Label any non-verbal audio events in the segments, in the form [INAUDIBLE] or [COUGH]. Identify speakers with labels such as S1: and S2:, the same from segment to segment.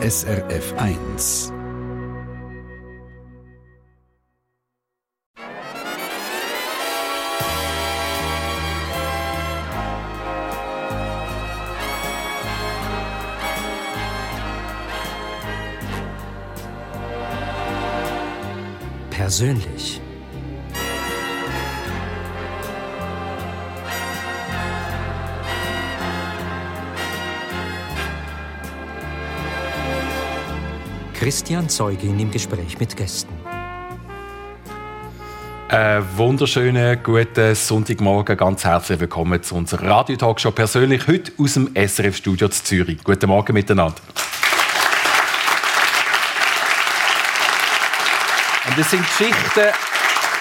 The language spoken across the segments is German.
S1: SRF 1.
S2: Persönlich. Christian Zeugin im Gespräch mit Gästen.
S3: Einen wunderschönen guten Sonntagmorgen, ganz herzlich willkommen zu unserer Radio-Talkshow persönlich heute aus dem SRF-Studio zu Zürich. Guten Morgen miteinander. Und das sind Geschichten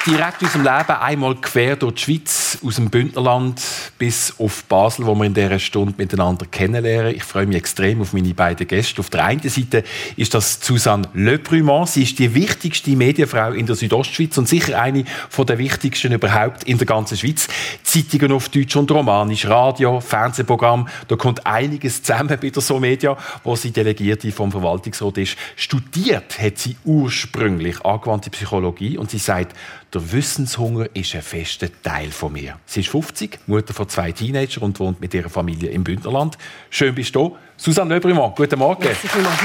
S3: direkt aus dem Leben, einmal quer durch die Schweiz, aus dem Bündnerland bis auf Basel, wo wir in dieser Stunde miteinander kennenlernen. Ich freue mich extrem auf meine beiden Gäste. Auf der einen Seite ist das Susanne Le Brumont. Sie ist die wichtigste Medienfrau in der Südostschweiz und sicher eine der wichtigsten überhaupt in der ganzen Schweiz. Zeitungen auf Deutsch und Romanisch, Radio, Fernsehprogramm, da kommt einiges zusammen bei der So Media, wo sie Delegierte vom Verwaltungsrat ist. Studiert hat sie ursprünglich angewandte Psychologie und sie sagt, der Wissenshunger ist ein fester Teil von mir. Sie ist 50, Mutter von zwei Teenagern und wohnt mit ihrer Familie im Bündnerland. Schön bist du da. Susanne Löbrimann, guten Morgen.
S4: Merci vielmals,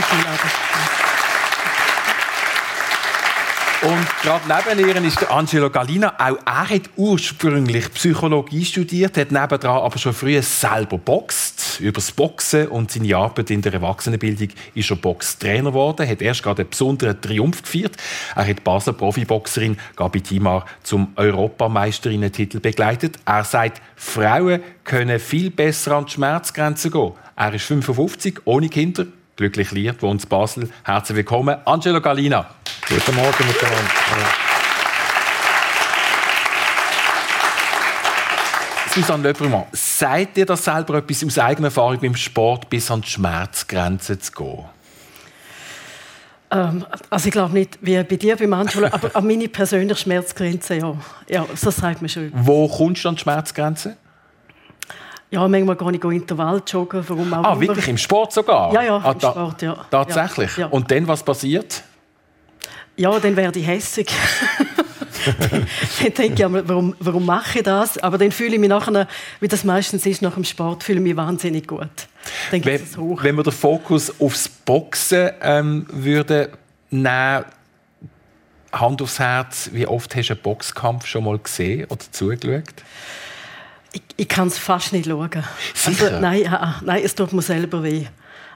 S3: und gerade neben ihr ist Angelo Galina. Auch er hat ursprünglich Psychologie studiert, hat nebendran aber schon früh selber boxt. Über das Boxen und seine Arbeit in der Erwachsenenbildung ist er Boxtrainer geworden, hat erst gerade einen besonderen Triumph gefeiert. Er hat Basler Profiboxerin Gabi Timar zum Europameisterinnen-Titel begleitet. Er sagt, Frauen können viel besser an die Schmerzgrenze gehen. Er ist 55, ohne Kinder, glücklich lieb, wohnt in Basel. Herzlich willkommen, Angelo Galina.
S5: Guten Morgen miteinander.
S3: Susanne Löbrmann, seid ihr das selber etwas aus eigener Erfahrung beim Sport bis an die Schmerzgrenze zu gehen?
S4: Ähm, also ich glaube nicht, wie bei dir beim Anschulen, aber an meine persönliche Schmerzgrenze, ja. Ja, das sagt man schon.
S3: Wo kommst du an die Schmerzgrenze?
S4: Ja, manchmal gehe ich Intervall joggen, warum auch
S3: Ah, wirklich? Im Sport sogar?
S4: Ja, ja,
S3: ah,
S4: im Sport, ja.
S3: Tatsächlich?
S4: Ja.
S3: Und dann, was passiert?
S4: Ja, dann werde ich hässig. [LAUGHS] [LAUGHS] dann denke ich, ja, warum, warum mache ich das? Aber dann fühle ich mich nachher, wie das meistens ist nach dem Sport, fühle ich mich wahnsinnig gut.
S3: Dann wenn, wenn wir den Fokus aufs Boxen ähm, würde nehmen, Hand aufs Herz, wie oft hast du einen Boxkampf schon mal gesehen oder zugeschaut?
S4: Ich, ich kann es fast nicht schauen.
S3: Sicher?
S4: Also, nein, ja, nein, es tut mir selber weh.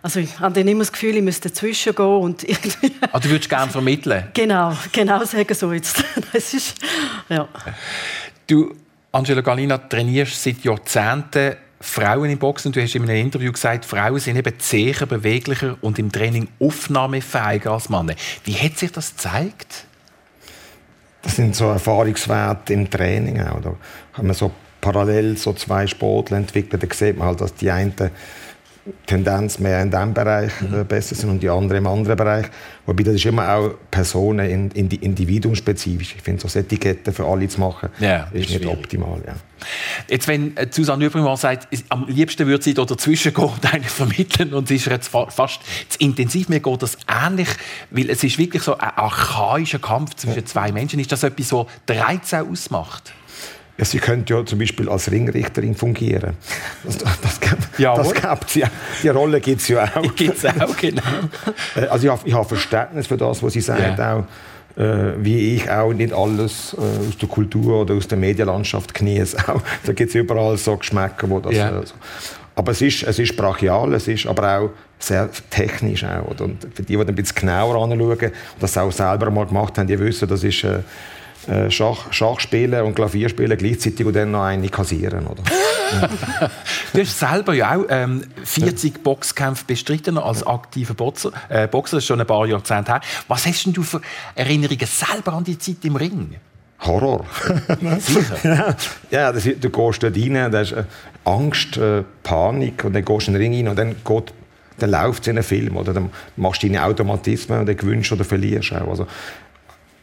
S4: Also ich habe dann immer das Gefühl, ich müsste dazwischen gehen und irgendwie...
S3: Ah, du würdest gerne vermitteln? [LAUGHS]
S4: Genau, genau sagen so jetzt. [LAUGHS] Das ist, ja.
S3: Du, Angela Galina, trainierst seit Jahrzehnten Frauen im Boxen. Du hast in einem Interview gesagt, Frauen sind eben zäher, beweglicher und im Training aufnahmefähiger als Männer. Wie hat sich das gezeigt?
S5: Das sind so Erfahrungswerte im Training auch. Da haben wir so parallel so zwei Sportler entwickelt. Da sieht man halt, dass die einen Tendenz mehr in diesem Bereich äh, besser sind und die anderen im anderen Bereich. Wobei das ist immer auch Personen, in, in die individuumspezifisch. Ich finde, so Etiketten für alle zu machen,
S3: ja,
S5: ist, ist nicht optimal. Ja.
S3: Jetzt, wenn äh, Susanne Übrigens sagt, am liebsten würde sie da dazwischen gehen und eigentlich vermitteln und es ist jetzt fast zu intensiv, mir geht das ähnlich, weil es ist wirklich so ein archaischer Kampf zwischen ja. zwei Menschen. Ist das etwas, was der Reiz auch ausmacht?
S5: Ja, sie könnte ja zum Beispiel als Ringrichterin fungieren. Das, das, das, das ja. Die Rolle gibt es ja auch. [LAUGHS]
S3: Gibt es auch, [LAUGHS] genau.
S5: Äh, also ich habe, ich habe Verständnis für das, was sie sagt, ja. auch äh, wie ich auch nicht alles äh, aus der Kultur oder aus der Medienlandschaft genieße. [LAUGHS] da gibt es überall so Geschmäcker, wo das... Ja. Äh, so. Aber es ist, es ist brachial, es ist aber auch sehr technisch. Auch, und für die, die ein bisschen genauer anschauen und das auch selber mal gemacht haben, die wissen, das ist... Äh, äh, Schach, Schach spielen und Klavier spielen gleichzeitig und dann noch eine kassieren. Oder? [LAUGHS]
S3: du hast selber ja auch ähm, 40 Boxkämpfe bestritten als aktiver Boxer. Äh, Boxer, das ist schon ein paar Jahrzehnte her. Was hast denn du für Erinnerungen selber an die Zeit im Ring?
S5: Horror. [LAUGHS]
S3: Sicher?
S5: ja, das, du gehst dort rein, da ist äh, Angst, äh, Panik und dann gehst du in den Ring rein und dann geht dann läuft es in einem Film oder dann machst du deine Automatismen und dann gewinnst oder verlierst auch. Also,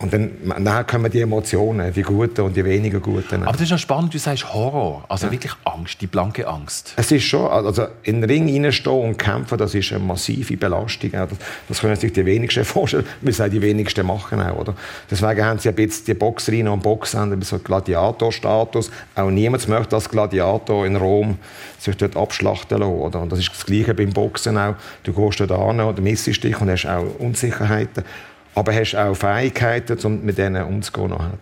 S5: und dann nachher kommen die Emotionen, die guten und die weniger guten.
S3: Aber das ist ja spannend, du sagst Horror, also ja. wirklich Angst, die blanke Angst.
S5: Es ist schon, also in den Ring reinstehen und kämpfen, das ist eine massive Belastung. Das, können sich die wenigsten [LAUGHS] vorstellen, weil es die wenigsten machen auch, oder? Deswegen haben sie ein bisschen die Boxerinnen und Boxer haben so Gladiator-Status. Auch niemand möchte als Gladiator in Rom sich dort abschlachten lassen, oder? Und das ist das Gleiche beim Boxen auch. Du gehst dort an oder missest dich und hast auch Unsicherheiten aber hast auch Fähigkeiten, um mit denen umzugehen. Nachher.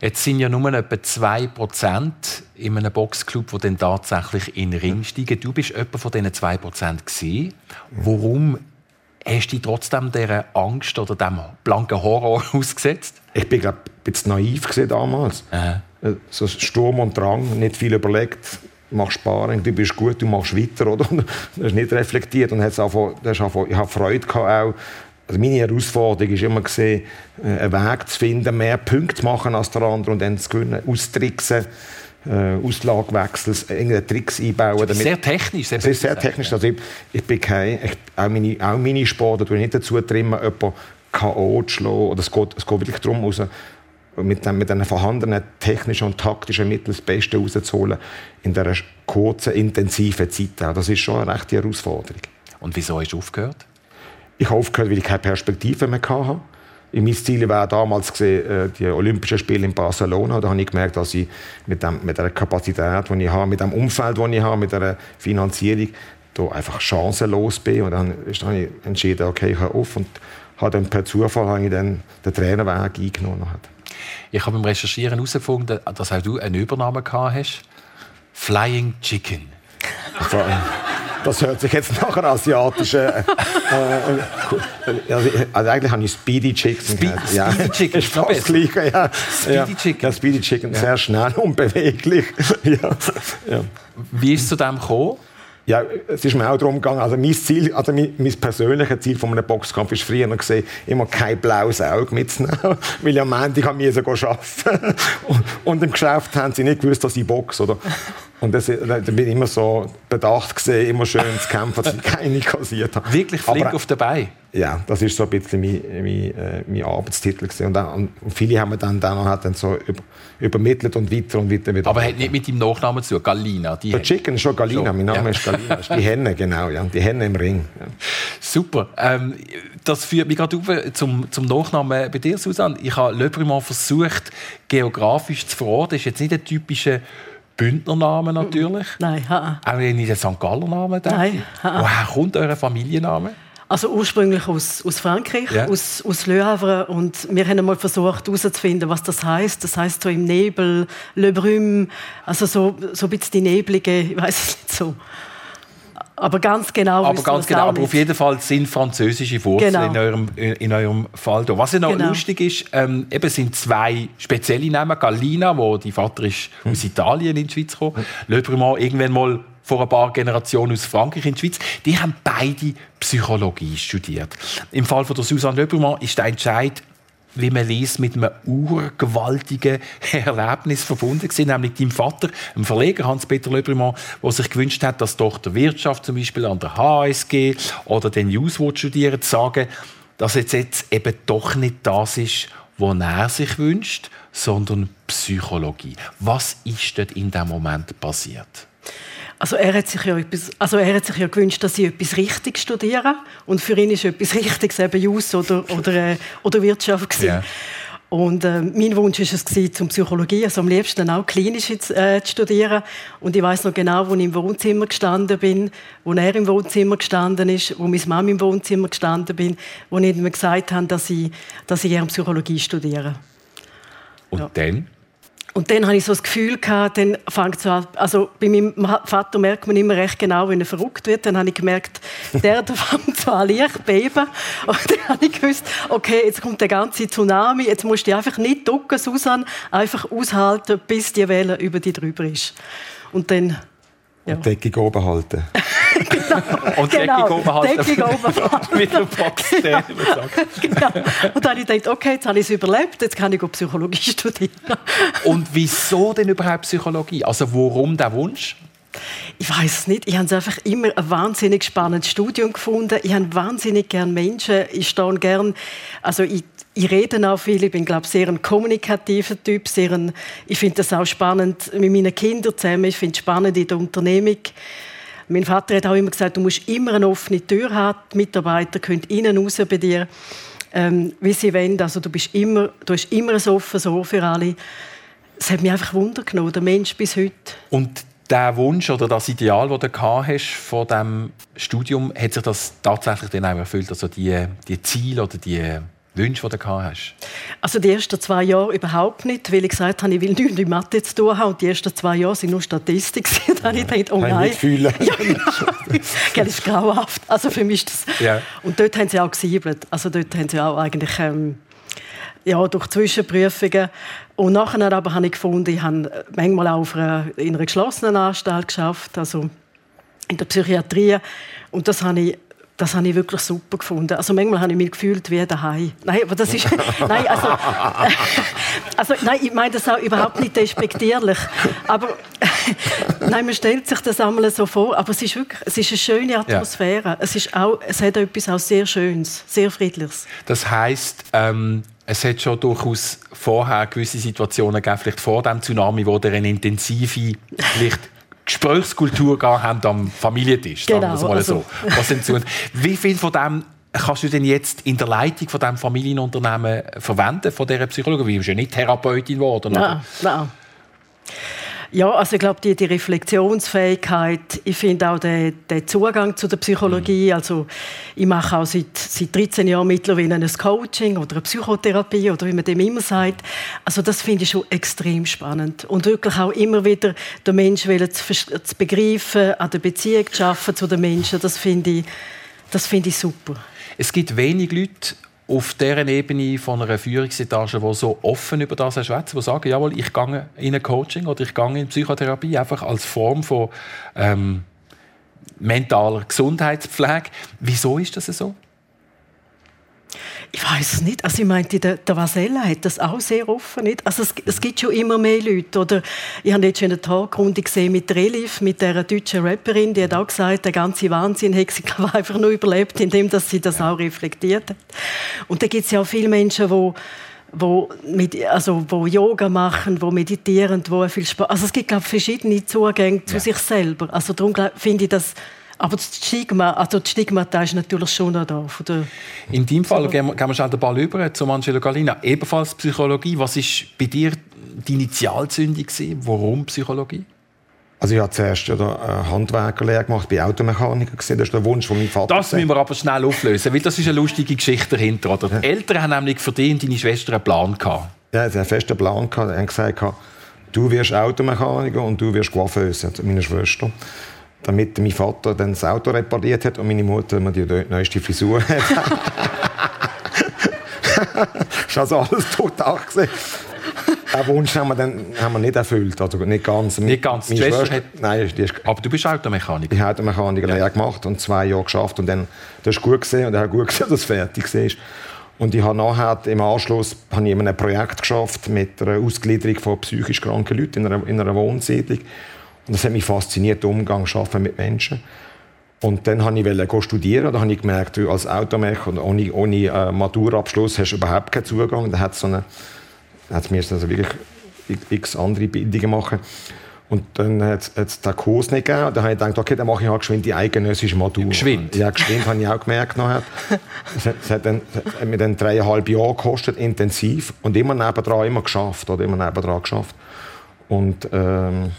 S3: Jetzt sind ja nur etwa 2% in einem Boxclub, die dann tatsächlich in den Ring steigen. Du bist jemand von diesen 2% gewesen. Warum hast du dich trotzdem dieser Angst oder diesem blanken Horror [LAUGHS] ausgesetzt?
S5: Ich bin glaub, ein bisschen naiv damals. Aha. Äh, so Sturm und Drang, nicht viel überlegt, machst Sparen, du bist gut, du machst weiter, [LAUGHS] oder? Du hast nicht reflektiert und hast einfach, ich habe Freude gehabt auch also meine Herausforderung war immer, gewesen, äh, einen Weg zu finden, mehr Punkte zu machen als der andere und dann zu gewinnen, austricksen. Äh, Auslagewechsel, irgendeinen Tricks einbauen.
S3: Damit. Sehr technisch.
S5: Sehr, sehr, sehr technisch. Also ich, ich bin kein, ich, auch, meine, auch meine Sportler tue ich nicht dazu trimmen, jemanden K.O. zu schlagen. Oder es, geht, es geht wirklich darum, raus, mit, den, mit den vorhandenen technischen und taktischen Mitteln das Beste rauszuholen in dieser kurzen, intensiven Zeit. Das ist schon eine rechte Herausforderung.
S3: Und wieso hast du aufgehört?
S5: Ich habe aufgehört, weil ich keine Perspektive mehr hatte. Mein Ziel war damals äh, die Olympischen Spiele in Barcelona. Da habe ich gemerkt, dass ich mit, dem, mit der Kapazität, die ich habe, mit dem Umfeld, das ich habe, mit der Finanzierung, da einfach chancenlos bin. Und dann habe ich entschieden, okay, ich höre auf und habe dann per Zufall habe ich dann den Trainerweg eingenommen.
S3: Ich habe beim Recherchieren herausgefunden, dass auch du eine Übernahme gehabt hast. Flying Chicken.
S5: Das hört sich jetzt nach einer asiatischen. Äh, äh, also, also, eigentlich habe ich Speedy Chicken.
S3: Ja. Speedy Chicken ist
S5: fast das Gleiche. Ja. Speedy Chicken. Ja, Speedy Chicken, sehr schnell [LAUGHS] und beweglich. ja.
S3: Ja. Wie ist es zu dem gekommen?
S5: Ja, es ist mir auch darum gegangen, also mein Ziel, also mein, mein persönliches Ziel von einem Boxkampf ist früher gesehen, immer kein blaues Auge mitzunehmen, [LAUGHS] weil ich am Ende kann ich arbeiten und, und im Geschäft haben sie nicht gewusst, dass ich boxe, oder? Und das, da bin ich immer so bedacht gesehen, immer schön zu kämpfen, dass ich [LAUGHS] keine kassiert habe.
S3: Wirklich flink Aber, auf dabei?
S5: Ja, das ist so ein bisschen mein, mein, äh, mein Arbeitstitel gewesen. Und, dann, und viele haben mir dann, dann, halt dann so über, übermittelt und weiter und weiter. Wieder
S3: Aber hat nicht mit deinem Nachnamen zu Galina?
S5: Die Der Chicken ist schon Galina, schon, mein Name ja. ist Galina. Das ist die Henne, genau, ja. die Henne im Ring. Ja.
S3: Super. Ähm, das führt mich gerade zum, zum Nachnamen bei dir, Susanne. Ich habe Le versucht, geografisch zu verorten. Das ist jetzt nicht ein typischer Bündnernamen natürlich.
S4: Nein, ha.
S3: Auch nicht der St. Galler Name.
S4: Nein.
S3: Ha. Woher kommt euer Familienname?
S4: Also ursprünglich aus, aus Frankreich, ja. aus, aus Le Havre. Und wir haben einmal versucht herauszufinden, was das heißt. Das heißt so im Nebel, Le Brume, also so, so ein bisschen die neblige, ich weiß es nicht so. Aber ganz genau
S3: Aber ganz genau, aber auf jeden Fall sind französische Wurzeln genau. in, eurem, in eurem Fall da. Was ja noch genau. lustig ist, ähm, eben sind zwei spezielle Namen. Galina, wo die Vater ist hm. aus Italien in die Schweiz gekommen. Hm. Le Brumont irgendwann mal vor ein paar Generationen aus Frankreich in die Schweiz. Die haben beide Psychologie studiert. Im Fall von der Susanne Le Brumont ist der Entscheid wie man liest, mit einem urgewaltigen Erlebnis verbunden gewesen, nämlich deinem Vater, dem Verleger Hans-Peter Löbrimann, der sich gewünscht hat, dass doch der Wirtschaft zum Beispiel an der HSG oder den News studieren, zu sagen, dass jetzt, jetzt eben doch nicht das ist, was er sich wünscht, sondern Psychologie. Was ist dort in dem Moment passiert?
S4: Also er hat sich ja etwas, also er hat sich ja gewünscht, dass ich etwas richtig studiere und für ihn ist etwas Richtiges eben Jus oder oder äh, oder Wirtschaft Yeah. Und äh, mein Wunsch ist es gewesen, zum Psychologie, also am liebsten auch klinisch äh, zu studieren. Und ich weiß noch genau, wo ich im Wohnzimmer gestanden bin, wo er im Wohnzimmer gestanden ist, wo meine Mama im Wohnzimmer gestanden bin, wo ich mir gesagt habe, dass ich, dass ich gerne Psychologie studiere.
S3: Und ja. dann?
S4: Und dann hatte ich so das Gefühl, gehabt, dann fängt so an, also bei meinem Vater merkt man immer recht genau, wenn er verrückt wird. Dann habe ich gemerkt, [LAUGHS] der, der fängt so an leicht beben. Und dann habe ich gewusst, okay, jetzt kommt der ganze Tsunami, jetzt musst du einfach nicht ducken, Susan, einfach aushalten, bis die Welle über dich drüber ist. Und dann
S5: ja. Und Deckung oben halten. [LAUGHS]
S3: genau. Und genau. Deckung oben. Mit der Box
S4: genau. genau. Und dann habe ich gedacht, okay, jetzt habe ich es überlebt, jetzt kann ich Psychologie [LAUGHS] studieren.
S3: Und wieso denn überhaupt Psychologie? Also warum der Wunsch?
S4: Ich weiß es nicht. Ich habe einfach immer ein wahnsinnig spannendes Studium gefunden. Ich habe wahnsinnig gerne Menschen. Ich stehe gern, also ich ich rede auch viel, ich bin glaube sehr ein kommunikativer Typ, sehr ein, ich finde das auch spannend mit meinen Kindern zusammen, ich finde es spannend in der Unternehmung. Mein Vater hat auch immer gesagt, du musst immer eine offene Tür haben, die Mitarbeiter können innen raus bei dir, ähm, wie sie wollen, also du, bist immer, du hast immer ein offenes Ohr für alle. Es hat mich einfach Wunder genommen, der Mensch bis heute.
S3: Und der Wunsch oder das Ideal, das du hast von diesem Studium, hat sich das tatsächlich dann auch erfüllt? Also die, die Ziele oder die Wünsche, die du hast?
S4: Also die ersten zwei Jahre überhaupt nicht, weil ich gesagt habe, ich will nichts mit Mathe zu tun haben. Und die ersten zwei Jahre waren nur Statistik. da habe ich gedacht, oh nein. [LAUGHS]
S5: Ja,
S4: das ist grauhaft. Also für mich das... Ja. Und dort haben sie auch gesiebelt. Also dort haben sie auch eigentlich... Ähm, ja, durch Zwischenprüfungen. Und nachher aber habe ich gefunden, ich habe manchmal auch einer, in einer geschlossenen Anstalt geschafft, also in der Psychiatrie. Und das habe ich das habe ich wirklich super gefunden. Also manchmal habe ich mich gefühlt wie daheim. Nein, aber das ist [LAUGHS] nein, also, [LAUGHS] also nein, ich meine das auch überhaupt nicht despektierlich. Aber [LAUGHS] nein, man stellt sich das einmal so vor. Aber es ist wirklich, es ist eine schöne Atmosphäre. Ja. Es ist auch, es hat etwas auch sehr Schönes, sehr friedliches.
S3: Das heißt, ähm, es hat schon durchaus vorher gewisse Situationen gegeben, vielleicht vor dem Tsunami, wo der eine intensive, vielleicht Gesprächskultur haben am Familientisch.
S4: Genau, sagen wir mal
S3: also. so. Was sind Wie viel von dem kannst du denn jetzt in der Leitung von diesem Familienunternehmen verwenden, von dieser Psychologie? Du bist ja nicht Therapeutin geworden.
S4: Nein, nein. Ja, also ich glaube, die, die Reflexionsfähigkeit, ich finde auch den, den, Zugang zu der Psychologie, mhm. also ich mache auch seit, seit 13 Jahren mittlerweile ein Coaching oder eine Psychotherapie oder wie man dem immer sagt. Also das finde ich schon extrem spannend und wirklich auch immer wieder den Menschen zu, zu begreifen, an der Beziehung zu arbeiten zu den Menschen, das finde ich, das finde ich super.
S3: Es gibt wenig Leute, auf dieser Ebene von einer Führungsetage, die so offen über das schwätzen, die sagen, jawohl, ich gehe in ein Coaching oder ich gehe in Psychotherapie, einfach als Form von ähm, mentaler Gesundheitspflege. Wieso ist das so?
S4: Ich weiß es nicht. Also ich meinte, der, der Vasella hat das auch sehr offen. Nicht? Also es, es gibt schon immer mehr Leute. Oder ich habe jetzt schon eine Talkrunde gesehen mit Relif, mit der deutschen Rapperin, die hat auch gesagt, der ganze Wahnsinn hat sie [LAUGHS] einfach nur überlebt, indem dass sie das auch reflektiert hat. Und da gibt es ja auch viele Menschen, die wo, mit, also, wo Yoga machen, wo meditieren, wo viel Spaß. Also es gibt glaube verschiedene Zugänge zu ja. sich selber. Also darum finde ich das aber das Stigma, also das Stigmata ist natürlich schon noch da.
S3: In deinem Fall gehen wir, gehen wir schon den Ball über zu Angelo Galina. Ebenfalls Psychologie. Was war bei dir die Initialzündung? Warum Psychologie?
S5: Also ich habe zuerst ja eine Handwerkerlehre gemacht, bei Automechaniker gesehen. Das ist der Wunsch von meinem Vater.
S3: Das müssen wir aber schnell auflösen, weil das ist eine lustige Geschichte dahinter. Oder? Die Eltern haben nämlich für dich und deine Schwester einen Plan gehabt.
S5: Ja, sie haben einen festen Plan gehabt. Sie haben gesagt, du wirst Automechaniker und du wirst Coiffeuse, meine Schwester damit mein Vater dann das Auto repariert hat und meine Mutter mir die neueste Frisur hat. das ist also alles total gesehen. Den Wunsch haben wir, dann, haben wir nicht erfüllt, also nicht ganz.
S3: Nicht ganz.
S5: Meine Schwester, hat, nein, die ist,
S3: aber du bist Automechaniker.
S5: Ich habe Automechaniker ja. gemacht und zwei Jahre geschafft und dann das ist gut gesehen und er hat gut [LAUGHS] gesehen, dass es fertig war. Und ich habe nachher im Anschluss habe ich ein Projekt geschafft mit einer Ausgliederung von psychisch kranken Leuten in einer, in einer Wohnsiedlung. Und das hat mich fasziniert, der Umgang schaffen mit Menschen. Und dann wollte ich studieren. Da habe ich gemerkt, du als Automech und ohne, ohne äh, Maturabschluss hast du überhaupt keinen Zugang. Da hat es so eine, hat mir also wirklich x andere Bildungen machen. Und dann hat es den Kurs nicht gegeben. Da habe ich gedacht, okay, dann mache ich halt geschwind die eidgenössische Matur.
S3: Geschwind?
S5: Ja, geschwind habe ich auch gemerkt. Nachher. Es hat, es hat, dann, hat mir dann dreieinhalb Jahre gekostet, intensiv. Und immer nebendran immer geschafft. Oder immer nebendran geschafft. Und ähm,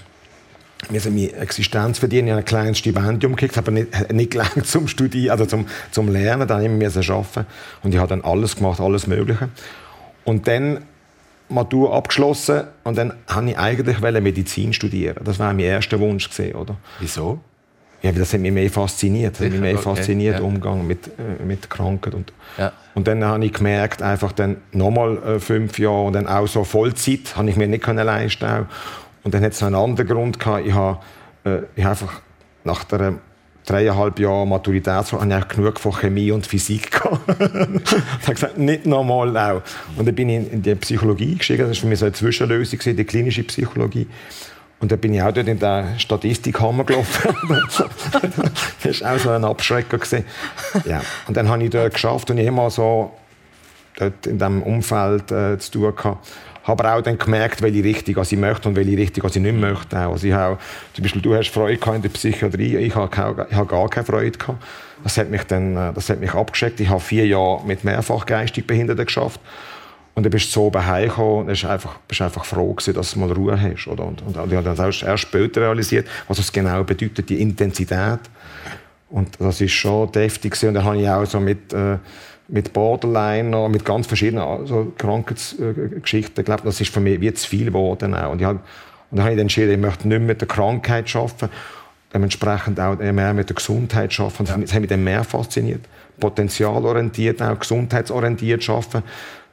S5: wir sind meine Existenz verdienen. Ich habe ein kleines Stipendium gekriegt, aber nicht, [LAUGHS] nicht gelangt zum Studieren, also zum, zum Lernen. Dann immer arbeiten. Und ich habe dann alles gemacht, alles Mögliche. Und dann Matur abgeschlossen und dann wollte ich eigentlich Medizin studieren. Das war mein erster Wunsch gewesen, oder?
S3: Wieso?
S5: Ja, das hat mich mehr fasziniert. Das hat mich mehr okay. fasziniert, ja. Umgang mit, äh, mit Krankheit. Und, ja. und dann habe ich gemerkt, einfach dann nochmal äh, fünf Jahre und dann auch so Vollzeit, habe ich mir nicht leisten und dann hat es einen anderen Grund gehabt. Ich habe, äh, ich einfach nach der dreieinhalb Jahren Maturität habe ich genug von Chemie und Physik [LAUGHS] ich habe gesagt, nicht nochmal auch. Und dann bin ich in die Psychologie gestiegen. Das war für mich so eine Zwischenlösung, die klinische Psychologie. Und dann bin ich auch dort in der Statistikhammer gelaufen. [LAUGHS] das war auch so ein Abschrecker. Ja. Und dann habe ich dort geschafft und ich immer so dort in diesem Umfeld äh, zu tun gehabt. Habe aber auch dann gemerkt, welche Richtung ich möchte und welche Richtung ich nicht möchte. Also ich habe, zum Beispiel, du hast Freude in der Psychiatrie, ich habe, ich habe gar keine Freude gehabt. Das hat mich dann, äh, das hat mich abgeschreckt. Ich habe vier Jahre mit mehrfach geistig Behinderten geschafft. Und dann bist du so bei heimgekommen und bist einfach, bist einfach froh gewesen, dass du mal Ruhe hast. Oder? Und, und, und ich habe dann erst, erst später realisiert, was es genau bedeutet, die Intensität. Und das ist schon deftig gewesen. Und dann habe ich auch so mit, äh, mit Borderline, mit ganz verschiedenen also Krankheitsgeschichten, ich glaube, das ist für mich wie zu viel geworden. Auch. Und, ich habe, und dann habe ich entschieden, ich möchte nicht mehr mit der Krankheit arbeiten, dementsprechend auch mehr mit der Gesundheit arbeiten. Das hat mich dann mehr fasziniert. Potenzialorientiert, auch gesundheitsorientiert arbeiten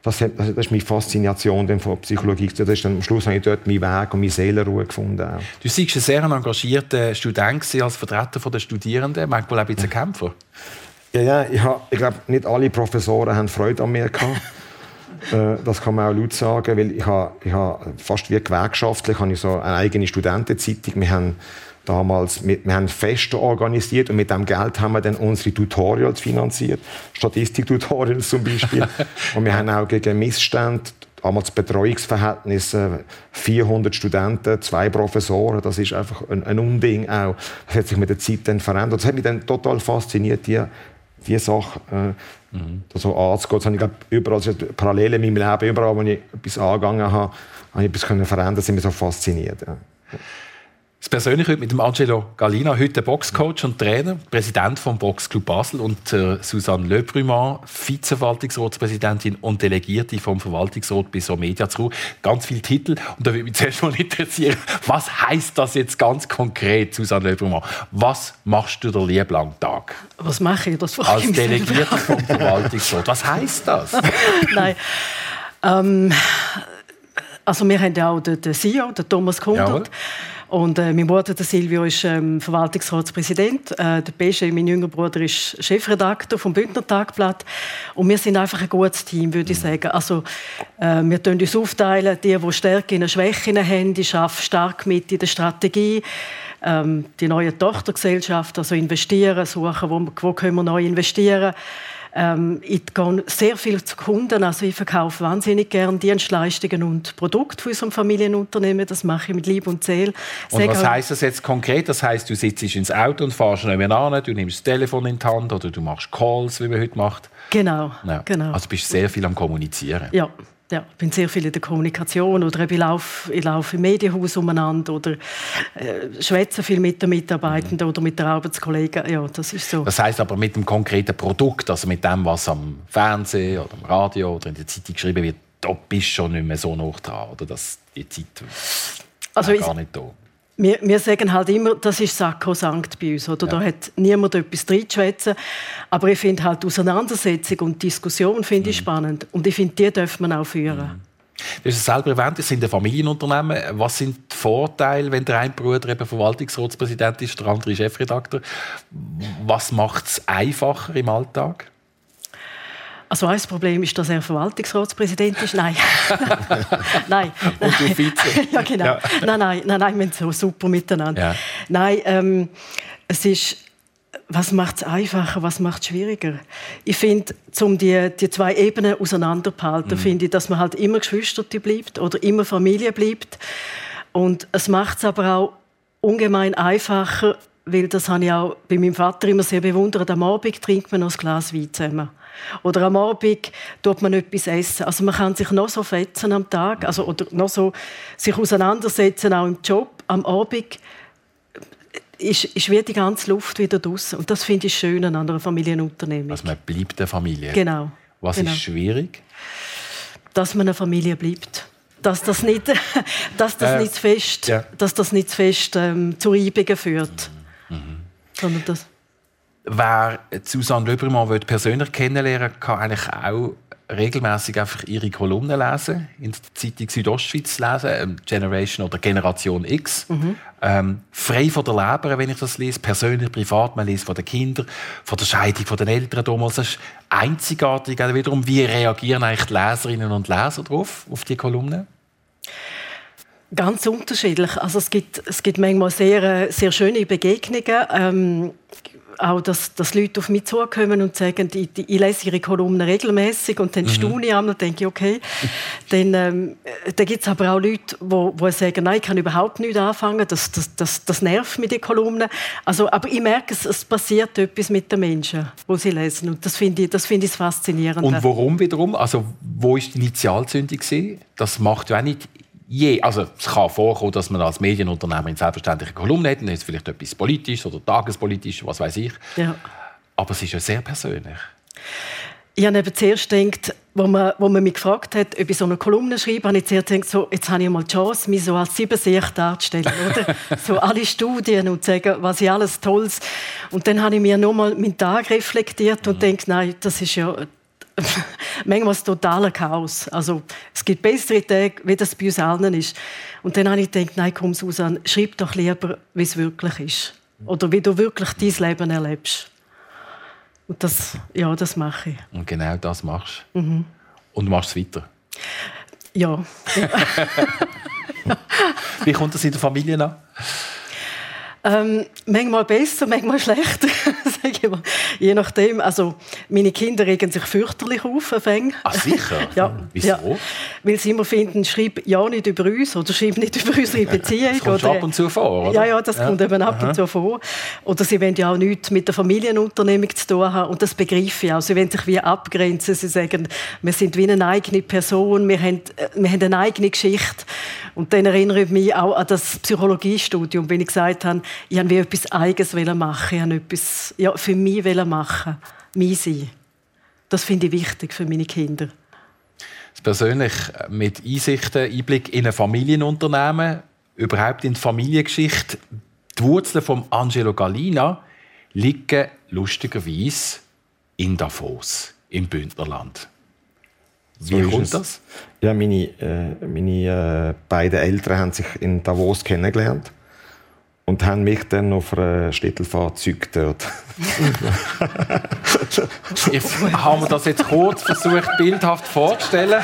S5: das, hat, das, ist meine Faszination von Psychologie. Das ist dann, am Schluss habe ich dort meinen Weg und meine Seelenruhe gefunden. Auch.
S3: Du warst ein sehr engagierter Student als Vertreter der Studierenden, manchmal auch ein bisschen Kämpfer.
S5: Ja, ja ich, ich glaube, nicht alle Professoren haben Freude an mir gehabt. [LAUGHS] Äh, das kann man auch laut sagen, weil ich habe, ich habe fast wie gewerkschaftlich habe ich so eine eigene Studentenzeitung. Wir haben damals, mit, wir haben Feste organisiert und mit dem Geld haben wir dann unsere Tutorials finanziert, Statistik-Tutorials zum Beispiel. [LAUGHS] und wir haben auch gegen Missstände damals Betreuungsverhältnis 400 Studenten, zwei Professoren, das ist einfach ein, ein Unding auch. Das hat sich mit der Zeit dann verändert. Das hat mich dann total fasziniert, die, die Sache äh, mhm. so anzugehen. Das habe ich überall, also parallel in meinem Leben, überall, wo ich etwas angegangen habe, habe ich etwas verändern das hat mich so fasziniert. Ja.
S3: Das Persönliche mit dem Angelo Galina, heute Boxcoach und Trainer, Präsident vom Boxclub Basel und äh, Susanne Le Brumant, Vizeverwaltungsratspräsidentin und Delegierte vom Verwaltungsrat bei So Media zu Ganz viele Titel. Und da würde mich [LAUGHS] zuerst mal interessieren, was heißt das jetzt ganz konkret, Susanne Le Brumant? Was machst du den lieben Tag?
S4: Was mache ich? Das
S3: Als Delegierte [LAUGHS] vom Verwaltungsrat. Was heißt das? [LAUGHS]
S4: Nein. Ähm, also wir haben ja auch den, CEO, den Thomas Kundert. Jawohl und äh, mein Bruder, der Silvio, ist ähm, Verwaltungsratspräsident. Äh, der Pesche, mein jüngerer Bruder, ist Chefredakteur vom Bündner Tagblatt. Und wir sind einfach ein gutes Team, würde ich sagen. Also, äh, wir teilen uns aufteilen, die, die Stärken und Schwächen haben, die arbeiten stark mit in der Strategie. Ähm, die neue Tochtergesellschaft, also investieren, suchen, wo, wo können wir neu investieren können ähm, ich gehe sehr viel zu Kunden, also ich verkaufe wahnsinnig gerne Dienstleistungen und Produkte für unserem Familienunternehmen. Das mache ich mit Liebe und Seele.
S3: Und was heißt das jetzt konkret? Das heißt, du sitzt ins Auto und fährst nicht an, du nimmst das Telefon in die Hand oder du machst Calls, wie man heute macht.
S4: Genau, ja. genau.
S3: Also bist du sehr viel am Kommunizieren.
S4: Ja, ja, ich bin sehr viel in der Kommunikation oder ich laufe, ich laufe im Medienhaus umeinander oder äh, schwätze viel mit den Mitarbeitenden mhm. oder mit den Arbeitskollegen. Ja, das ist so.
S3: Das heißt aber mit dem konkreten Produkt, also mit dem, was am Fernsehen oder am Radio oder in der Zeitung geschrieben wird, da bist du schon nicht mehr so noch dran, oder? Das, die Zeit also gar nicht da.
S4: Wir, wir sagen halt immer, das ist sakrosankt bei uns. Oder? Ja. Da hat niemand etwas drinzuschwätzen. Aber ich finde halt Auseinandersetzung und Diskussion finde ich mhm. spannend. Und ich finde, die dürfen man auch führen. Mhm.
S3: Du hast es selber erwähnt, es sind ein Familienunternehmen. Was sind die Vorteile, wenn der eine Bruder eben Verwaltungsratspräsident ist, der andere Chefredakteur? Was macht es einfacher im Alltag?
S4: Also ein Problem ist, dass er Verwaltungsratspräsident ist. Nein. [LAUGHS] nein.
S3: Und du Vize. [LAUGHS]
S4: ja, genau. Ja. Nein, nein, nein, nein, wir sind so super miteinander. Ja. Nein, ähm, es ist was macht es einfacher, was macht es schwieriger? Ich finde, um die, die zwei Ebenen auseinanderzuhalten, mhm. finde ich, dass man halt immer Geschwister bleibt oder immer Familie bleibt. Und es macht es aber auch ungemein einfacher, weil das habe ich auch bei meinem Vater immer sehr bewundert. Am Abend trinkt man noch ein Glas Wein zusammen. Oder am Abend tut man etwas essen. Also man kann sich noch so fetzen am Tag, also, oder noch so sich auseinandersetzen, auch im Job. Am Abend ist, ist wie die ganze Luft wieder draußen. Und das finde ich schön an einer Familienunternehmung.
S3: Also man bleibt eine Familie.
S4: Genau.
S3: Was
S4: genau.
S3: ist schwierig?
S4: Dass man eine Familie bleibt. Dass das nicht, [LAUGHS] dass das äh, nicht zu fest, ja. dass das nicht fest ähm, zu Reibungen führt. Mhm. Mhm. Sondern das
S3: Wer Susanne Löbermann persönlich kennenlernen will, kann eigentlich auch regelmäßig einfach ihre Kolumnen lesen, in der Zeitung Südostschweiz lesen, ähm, Generation oder Generation X. Mhm. Ähm, frei von der Leber, wenn ich das lese, persönlich, privat, man liest von den Kindern, von der Scheidung von den Eltern damals. Das ist einzigartig. Also wiederum, wie reagieren eigentlich die Leserinnen und Leser darauf, auf die Kolumnen?
S4: Ganz unterschiedlich. Also es gibt, es gibt manchmal sehr, äh, sehr schöne Begegnungen. Ähm, auch, dass, dass Leute auf mich zukommen und sagen, ich, ich lese ihre Kolumnen regelmäßig und dann mhm. staune ich einmal und denke, okay. [LAUGHS] dann ähm, dann gibt es aber auch Leute, die sagen, nein, ich kann überhaupt nicht anfangen, das, das, das, das nervt mich, die Kolumnen. Also, aber ich merke, es, es passiert etwas mit den Menschen, die sie lesen und das finde ich, das find ich faszinierend.
S3: Und warum wiederum? Also, wo war die Initialzündung? Das macht ja auch nicht je, also es kann vorkommen, dass man als Medienunternehmer selbstverständlich eine Kolumne hat, ist vielleicht etwas Politisches oder Tagespolitisches, was weiß ich. Ja. Aber es ist ja sehr persönlich.
S4: Ich habe eben zuerst gedacht, wo man, wo man mich gefragt hat, ob ich so eine Kolumne schreibe, habe ich zuerst gedacht, so, jetzt habe ich mal die Chance, mich so als Siebensicht darzustellen. [LAUGHS] Oder? so alle Studien und sagen, was ich alles Tolles. Und dann habe ich mir nochmal meinen Tag reflektiert und mhm. denke, nein, das ist ja [LAUGHS] manchmal ist totaler Chaos. Also, es gibt bessere Tage, wie das bei uns allen ist. Und dann habe ich gedacht, nein, komm, Susan, schreib doch lieber, wie es wirklich ist. Oder wie du wirklich dein Leben erlebst. Und das, ja, das mache ich.
S3: Und genau das machst du. Mhm. Und du machst es weiter.
S4: Ja. [LAUGHS]
S3: wie kommt das in der Familie an?
S4: Ähm, manchmal besser, manchmal schlechter, [LAUGHS] sage ich mal. Je nachdem. Also, meine Kinder regen sich fürchterlich auf.
S3: Ah, sicher? [LAUGHS]
S4: ja.
S3: Wieso?
S4: Ja. Weil sie immer finden, schreib ja nicht über uns oder schreib nicht [LAUGHS] über unsere Beziehung. das kommt
S3: oder, ab und zu vor, oder?
S4: Ja, ja, das ja. kommt eben ab Aha. und zu vor. Oder sie wollen ja auch nichts mit der Familienunternehmung zu tun haben. Und das begreife ich auch. Sie wollen sich wie abgrenzen. Sie sagen, wir sind wie eine eigene Person, wir haben, äh, wir haben eine eigene Geschichte. Und dann erinnere ich mich auch an das Psychologiestudium, wenn ich gesagt habe, ich wollte etwas Eigenes machen, ich wollte etwas ja, für mich machen, mein Sein. Das finde ich wichtig für meine Kinder.
S3: Persönlich mit Einsichten, Einblick in ein Familienunternehmen, überhaupt in die Familiengeschichte, die Wurzeln von Angelo Galina liegen lustigerweise in Davos, im Bündnerland. Wie so kommt das?
S5: Ja, meine, äh, meine äh, beiden Eltern haben sich in Davos kennengelernt und haben mich dann auf einer Schlittelfahrt gezeugt dort. [LAUGHS]
S3: jetzt haben wir das jetzt kurz versucht, bildhaft vorzustellen.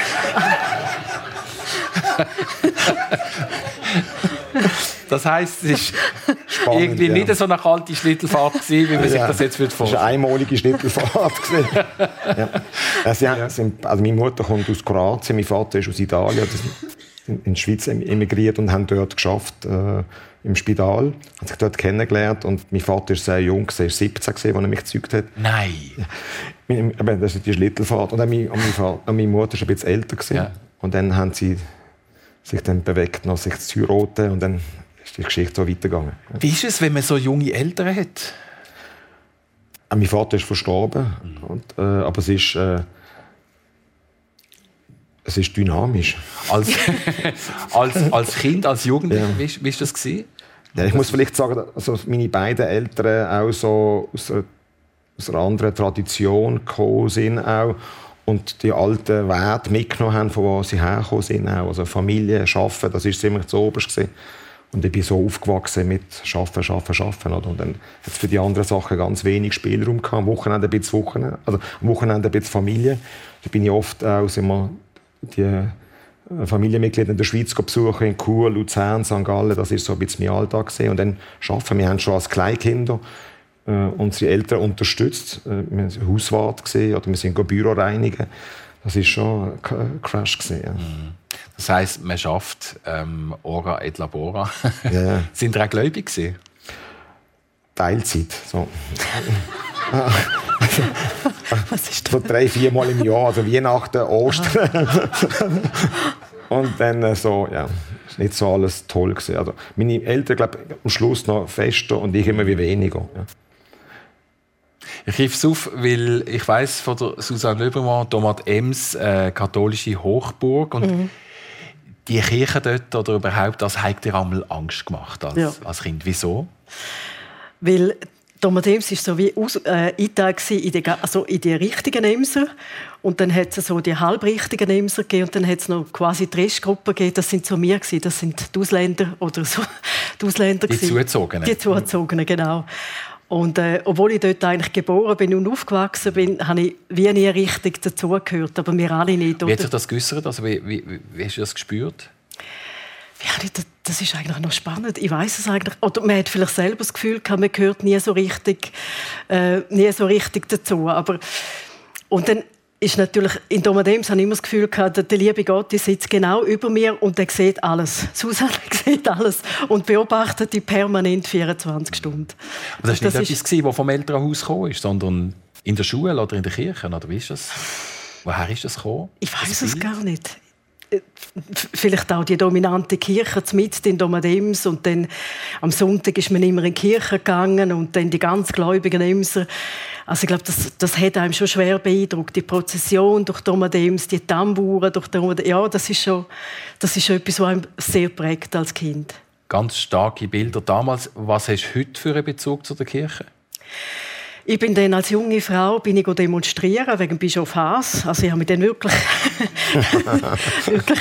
S3: Das heisst, es ist Spannend, irgendwie ja. nicht so eine kalte Schlittelfahrt gewesen, wie man sich das jetzt vorstellen
S5: Es war eine einmalige Schlittelfahrt. [LAUGHS] ja. Also, ja. also meine Mutter kommt aus Kroatien, mein Vater ist aus Italien. in die Schweiz emigriert und haben dort geschafft äh, im Spital, haben sich dort kennengelernt und mein Vater ist sehr jung, er war 17, als er mich gezeugt hat.
S3: Nein! [LAUGHS]
S5: Ja. Das ist die Schlittelfahrt. Und auch meine, meine Mutter war ein bisschen älter. Ja. Und dann haben sie sich dann bewegt, noch sich zu heiraten und dann ist die Geschichte so weitergegangen.
S3: Wie ist es, wenn man so junge Eltern hat?
S5: Äh, mein Vater ist verstorben, mhm. und, äh, aber es ist, äh, es ist dynamisch.
S3: Als, [LAUGHS] als, als Kind, als Jugendlicher, ja. wie, wie war das? Gewesen?
S5: Ja, ich muss vielleicht sagen, also meine beiden Eltern auch so aus einer, aus einer anderen Tradition gekommen sind auch und die alten Werte mitgenommen haben, von wo sie hergekommen sind. Auch. Also Familie, Arbeiten, das war ziemlich zu oberst. Gewesen. Und ich bin so aufgewachsen mit Schaffen, Schaffen, Schaffen. Oder? Und dann hat es für die anderen Sachen ganz wenig Spielraum gehabt. Am Wochenende ein bisschen Wochenende, also am Wochenende ein bisschen Familie. Da bin ich oft auch immer die äh, Familienmitglieder in der Schweiz besuchen, in Chur, Luzern, St. Gallen. Das ist so ein bisschen mein Alltag gewesen. Und dann arbeiten wir haben schon als Kleinkinder äh, unsere Eltern unterstützt. Äh, wir waren Hauswart gesehen oder wir sind Büro reinigen. Das ist schon ein Crash gesehen. Ja. Mhm.
S3: Das heisst, man schafft ähm, Ora et Labora. Yeah. [LAUGHS] sind auch gläubig gewesen?
S5: Teilzeit. So. [LAUGHS] Was ist das? So drei, vier Mal im Jahr, also Weihnachten, Ostern. Und dann äh, so, ja, ist nicht so alles toll gewesen. Also meine Eltern, glaube am Schluss noch fester und ich immer wie weniger. Ja.
S3: Ich rief es auf, weil ich weiß von der Susanne Löbermann, Thomas Ems, äh, katholische Hochburg. Und mhm. die Kirche dort oder überhaupt, das hat dir einmal Angst gemacht als, ja. als Kind. Wieso?
S4: Weil Thomas Ems war so wie aus, äh, eingeteilt in die, also in die richtigen Emser. Und dann hat es so die halbrichtigen Emser gegeben und dann hat es noch quasi die Restgruppe gegeben. Das sind so wir gewesen. Das sind die Ausländer oder so. [LAUGHS] Die Ausländer
S3: Die Zugezogenen.
S4: Die Zugezogenen, genau. Und äh, obwohl ich dort eigentlich geboren bin und aufgewachsen bin, habe ich wie nie richtig dazugehört. Aber wir alle nicht.
S3: Oder? Wie hat sich das geäußert? Also wie, wie, wie hast du das gespürt?
S4: Ja, das, das ist eigentlich noch spannend. Ich weiß es eigentlich. Oder man hat vielleicht selber das Gefühl, man gehört nie so richtig, äh, nie so richtig dazu. Aber und dann ist natürlich, in Domadems habe ich immer das Gefühl gehabt, der liebe Gott die sitzt genau über mir und er sieht alles. [LAUGHS] Susanne sieht alles und beobachtet die permanent 24 Stunden.
S3: Aber das war nicht das etwas, ist... was vom Elternhaus gekommen ist, sondern in der Schule oder in der Kirche? Oder wie ist das? Woher ist das gekommen?
S4: Ich weiß es gar nicht vielleicht auch die dominante Kirche mit den Domadems und dann am Sonntag ist man immer in die Kirche gegangen und dann die ganz gläubigen Emser. Also ich glaube, das, das hat einem schon schwer beeindruckt. Die Prozession durch Domadems, die Tamburen durch Domadems. Ja, das ist schon, das ist schon etwas, was einem sehr prägt als Kind.
S3: Ganz starke Bilder damals. Was hast du heute für einen Bezug zu der Kirche?
S4: Ich bin dann als junge Frau bin ich demonstrieren wegen Bischof Haas. Also ich habe mich dann wirklich, [LAUGHS] wirklich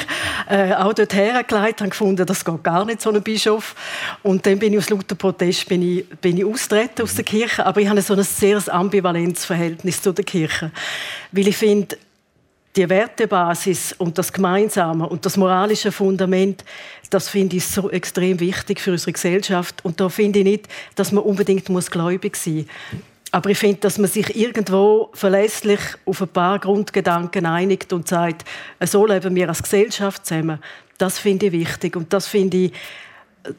S4: äh, auch dort hergelegt und gefunden, das geht gar nicht so ein Bischof. Und dann bin ich aus lauter Protest bin ich, bin ich austreten aus der Kirche. Aber ich habe so ein sehr ambivalentes Verhältnis zu der Kirche, weil ich finde die Wertebasis und das Gemeinsame und das moralische Fundament, das finde ich so extrem wichtig für unsere Gesellschaft. Und da finde ich nicht, dass man unbedingt muss gläubig sein muss. Aber ich finde, dass man sich irgendwo verlässlich auf ein paar Grundgedanken einigt und sagt, so leben wir als Gesellschaft zusammen. Das finde ich wichtig. Und das finde ich,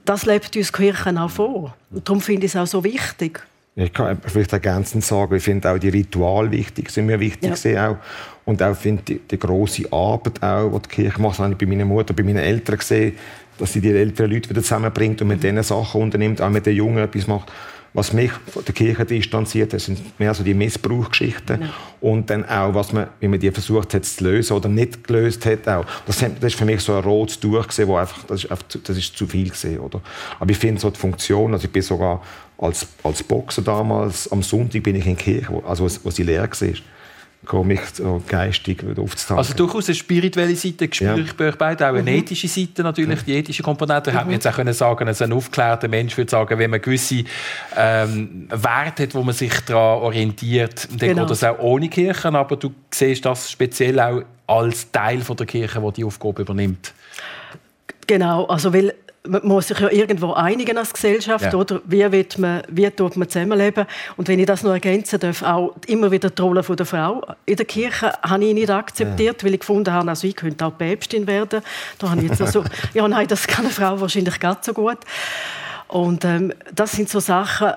S4: das lebt uns Kirchen auch vor. Und darum finde ich es auch so wichtig.
S5: Ich kann vielleicht ergänzend sagen, ich finde auch die Rituale wichtig, sind mir wichtig ja. auch. Und auch finde die, die große Arbeit auch, die die Kirche macht, habe ich bei meiner Mutter, bei meinen Eltern gesehen, dass sie die älteren Leute wieder zusammenbringt und mit mhm. diesen Sachen unternimmt, auch mit den Jungen etwas macht. Was mich von der Kirche distanziert, das sind mehr so die Missbrauchgeschichten. Ja. Und dann auch, was man, wie man die versucht hat zu lösen oder nicht gelöst hat. Auch. Das, das ist für mich so ein rotes Tuch, gewesen, wo einfach, das, ist, einfach, das ist zu viel gewesen, oder? Aber ich finde so die Funktion, also ich bin sogar als, als Boxer damals, am Sonntag bin ich in die Kirche, also wo, wo sie leer war mich so geistig aufzutanken.
S3: Also durchaus eine spirituelle Seite spüre ich bei euch beiden, auch eine mhm. ethische Seite natürlich, die ethische Komponente. Mhm. Hätte man jetzt auch können sagen, dass ein aufgeklärter Mensch würde sagen, wenn man gewisse ähm, Werte hat, wo man sich daran orientiert, dann genau. geht das auch ohne Kirchen, aber du siehst das speziell auch als Teil von der Kirche, die die Aufgabe übernimmt.
S4: Genau, also weil man muss sich ja irgendwo einigen als Gesellschaft, ja. oder? Wie, wird man, wie tut man zusammenleben? Und wenn ich das noch ergänzen darf, auch immer wieder die Rolle der Frau in der Kirche habe ich nicht akzeptiert, ja. weil ich gefunden habe, also ich könnte auch Päpstin werden. Da habe ich jetzt also, [LAUGHS] ja nein, das kann eine Frau wahrscheinlich gar so gut. Und ähm, das sind so Sachen,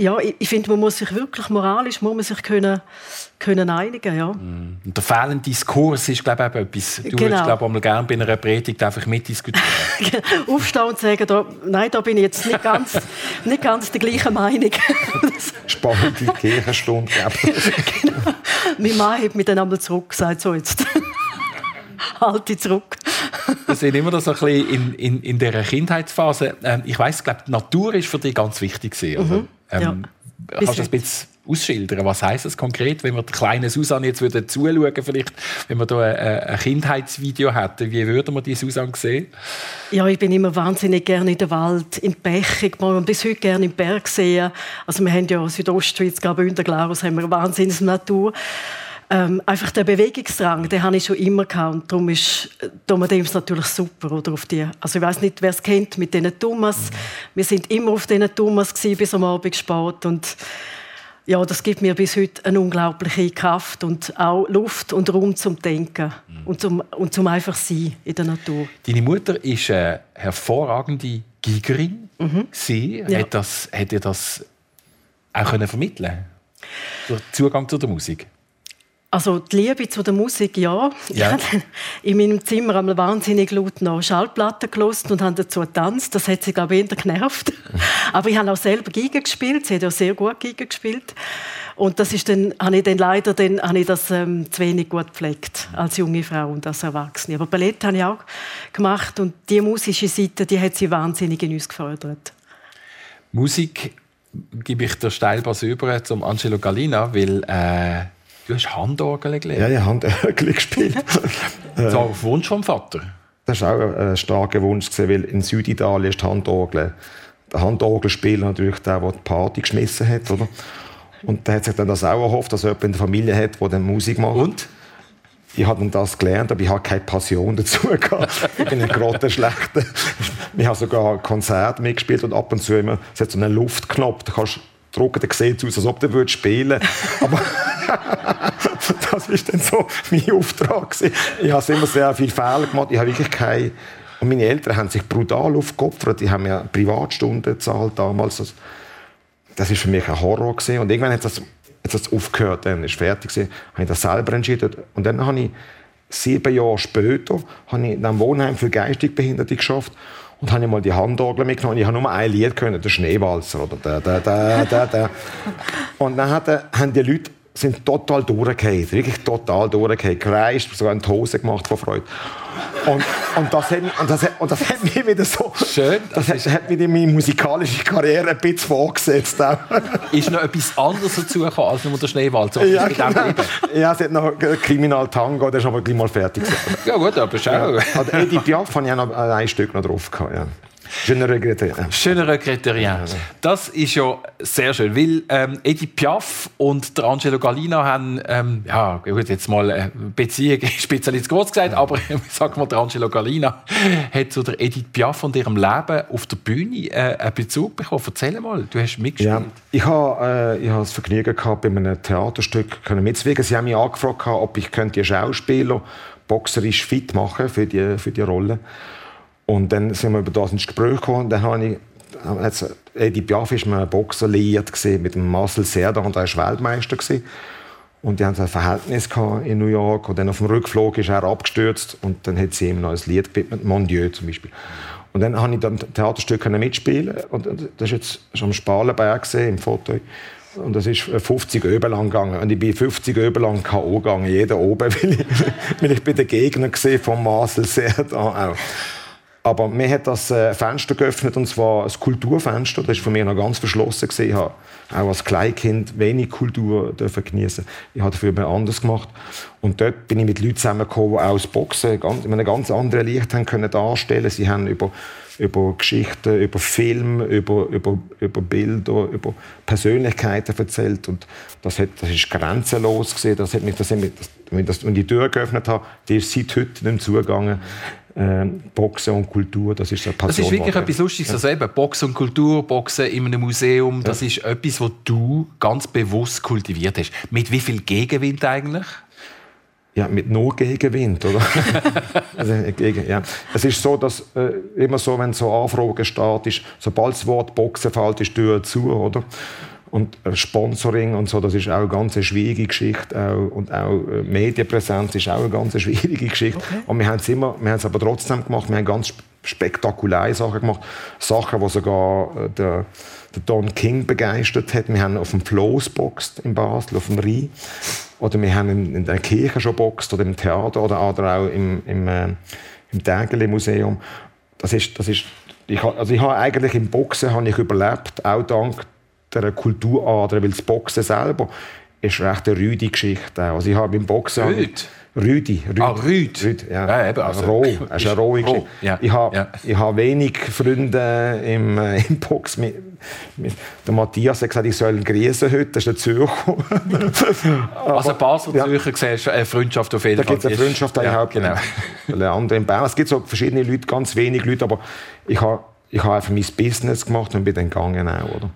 S4: ja, ich, ich finde, man muss sich wirklich moralisch muss man sich können, können einigen, ja.
S3: Mm. Und der fehlende Diskurs ist, glaube ich, etwas. Du genau. würdest, glaube ich, gerne bei einer Predigt einfach mitdiskutieren. [LAUGHS]
S4: Aufstehen und sagen, da, nein, da bin ich jetzt nicht ganz, [LAUGHS] nicht ganz der gleichen Meinung. [LAUGHS]
S5: Spannende Kirchenstunde, genau.
S4: Mein Mann hat mir dann einmal zurückgesagt, so jetzt halte zurück.
S3: Wir sind immer noch so ein bisschen in, in, in dieser Kindheitsphase. Ähm, ich weiss, glaube die Natur ist für dich ganz wichtig gewesen, mhm. Ähm, ja. Kannst du das ein bisschen ausschildern? Was heißt das konkret, wenn wir der kleinen Susanne jetzt würde zuschauen, vielleicht, wenn wir da ein, ein Kindheitsvideo hätten, wie würden wir die Susanne sehen?
S4: Ja, ich bin immer wahnsinnig gerne in der Wald, in Bech. Ich mag bis heute gerne im Berg sehen. Also wir haben ja Südostschweiz, in der Glarus haben wir eine wahnsinnige Natur. Ähm, einfach der Bewegungsdrang, den habe ich schon immer gehabt. Und darum ist Thomas natürlich super. Oder, auf die, also ich weiß nicht, wer es kennt mit diesen Thomas. Wir sind immer auf diesen Thomas gewesen, bis am Abend spät. Und ja, das gibt mir bis heute eine unglaubliche Kraft und auch Luft und Raum zum Denken mhm. und, zum, und zum einfach sein in der Natur.
S3: Deine Mutter ist eine hervorragende Gigerin. Mhm. Sie ja. hat, das, hat ihr das auch können vermitteln Durch Zugang zu der Musik?
S4: Also die Liebe zu der Musik, ja. ja. Ich [LAUGHS] habe in meinem Zimmer einmal wahnsinnig laut noch Schallplatten gelost und habe dazu getanzt. Das hat sie, glaube ich, eher genervt. [LAUGHS] Aber ich habe auch selber Geige gespielt. Sie hat ja sehr gut Geige gespielt. Und das ist dann, habe ich dann leider dann, habe ich das ähm, zu wenig gut gepflegt als junge Frau und als Erwachsene. Aber Ballett habe ich auch gemacht und die musische Seite, die hat sie wahnsinnig in uns gefördert.
S3: Musik gebe ich der Steilpass über zum Angelo Galina, weil äh Du hast Handorgel gelernt?
S5: Ja, ich habe Handorgel [LAUGHS] gespielt. [LAUGHS]
S3: das war auf Wunsch vom Vater?
S5: Das war auch ein starker Wunsch, weil in Süditalien ist die Handorgel. Der Handorgelspieler natürlich der, der die Party geschmissen hat. Oder? Und der hat sich dann das auch erhofft, dass er jemand in der Familie hat, der dann Musik macht.
S3: Und?
S5: ich habe das gelernt, aber ich habe keine Passion dazu [LAUGHS] gehabt. ich bin ein grottenschlechter. Ich habe sogar Konzerte mitgespielt und ab und zu immer, es hat so einen Luftknopf, da kannst du drücken, dann sieht es aus, als ob du spielen [LAUGHS] Aber [LAUGHS] das war dann so mein Auftrag. Gewesen. Ich habe immer sehr viele Fehler gemacht. Ich habe wirklich keine... Und meine Eltern haben sich brutal aufgeopfert. Die haben mir Privatstunden gezahlt damals. Das war für mich ein Horror. Gewesen. Und irgendwann hat das hat es aufgehört, dann ist fertig gewesen, habe ich das selber entschieden. Und dann habe ich sieben Jahre später habe ich in einem Wohnheim für geistig Behinderte geschafft und habe ich mal die Handorgel mitgenommen. Ich habe nur ein Lied können, der Schneewalzer oder der, der, der, der, der. Und dann haben die Leute sind total durchgefallen, wirklich total durchgefallen, gereist, sogar in die Hose gemacht vor Freude. Und, und, das hat, und, das und das hat mich wieder so...
S3: Schön.
S5: Das, das hat, hat mich in meine musikalische Karriere ein bisschen vorgesetzt. Auch.
S3: Ist noch etwas anderes dazugekommen als nur der Schneewalzer?
S5: Ja, genau. ja, es hat noch Kriminal Tango, der ist aber gleich mal fertig.
S3: ja gut, aber schau. Ja.
S5: Also Edith Piaf habe ich auch noch ein Stück noch drauf gehabt, ja. Je ne regrette rien.
S3: Je ne regrette rien. Das ist ja sehr schön, weil ähm, Edith Piaf und der Angelo Galina haben, ähm, ja gut, jetzt mal äh, Beziehung ist ein bisschen groß gesagt, aber [LAUGHS] sag mal, der Angelo Galina hat zu der Edith Piaf und ihrem Leben auf der Bühne äh, einen Bezug bekommen. Erzähl mal, du hast mitgespielt. Ja,
S5: ich habe äh, ich das Vergnügen gehabt, bei einem Theaterstück können mitzuwirken. Sie haben mich angefragt, ob ich könnte Schauspieler boxerisch fit machen für die, für die Rolle. Und dann sind wir über das ins Gespräch gekommen. Dann habe ich also Eddie Piaf war ein Boxer liiert mit dem Marcel Serda und er war Weltmeister gewesen. und die hatten ein Verhältnis in New York und dann auf dem Rückflug ist er abgestürzt und dann hat sie ihm noch ein Lied gewidmet, Mon Dieu zum Beispiel. Und dann habe ich dann Theaterstück mitspielen und das ist jetzt schon am Spalenberg im Foto und das ist 50 Öben lang gegangen. Und ich bin 50 Öben lang K.O. gegangen, jeder oben, [LAUGHS] weil ich, weil ich den Gegnern gesehen von Marcel Serda auch. Aber mir hat das äh, Fenster geöffnet, und zwar ein Kulturfenster. Das war von mir noch ganz verschlossen. Ich habe auch als Kleinkind wenig Kultur dürfen genießen. Ich habe dafür anders gemacht. Und dort bin ich mit Leuten zusammengekommen, die auch das Boxen ganz, in einem ganz anderen Licht haben können darstellen Sie haben über, über Geschichten, über Film, über, über, über Bilder, über Persönlichkeiten erzählt. Und das, hat, das ist grenzenlos. Gewesen. Das hat mich, das hat mich, das, wenn ich die Tür geöffnet habe, die ist seit heute nicht zugegangen äh, Boxen und Kultur, das ist eine
S3: Passion. Das ist wirklich etwas Lustiges. Ja. Also eben, Boxen und Kultur, Boxen in einem Museum, das ist etwas, was du ganz bewusst kultiviert hast. Mit wie viel Gegenwind eigentlich?
S5: Ja, mit null Gegenwind, oder? [LAUGHS] also, gegen, ja. Es ist so, dass äh, immer so, wenn so Anfragen startet, sobald das Wort Boxen fällt, ist die Tür zu, oder? Und Sponsoring und so, das ist auch eine ganz schwierige Geschichte. Auch, und auch äh, Medienpräsenz ist auch eine ganz schwierige Geschichte. Okay. Und wir haben es immer, wir haben es aber trotzdem gemacht. Wir haben ganz spektakuläre Sachen gemacht. Sachen, die sogar äh, der, der Don King begeistert hat. Wir haben auf dem Floß boxt in Basel, auf dem Rhein. Oder wir haben in, in der Kirche schon boxt oder im Theater oder, oder auch im, im, äh, im Tägeli-Museum. Das ist, das ist, ich, also ich habe eigentlich im Boxen habe ich überlebt, auch dank der Kulturader, weil das Boxen selber ist recht eine rüde Geschichte. Also ich habe beim Boxen...
S3: Rüd?
S5: Rüdi.
S3: Rüd. Ah, Rüd.
S5: Rüd ja. ja eben, also, roh. Es ist eine rohe Geschichte. Ja. Ich habe ja. ich hab wenig Freunde im, äh, im Box. Mit, mit, der Matthias hat gesagt, ich soll grüßen heute. Das ist der Zürcher. [LAUGHS]
S3: also Basel ja. Siehst eine Freundschaft auf jeden
S5: da Fall. Da gibt es eine Freundschaft. Ja, genau. Eine andere in Bern. Es gibt so verschiedene Leute, ganz wenige Leute, aber ich habe ich hab einfach mein Business gemacht und bin dann gegangen auch, oder?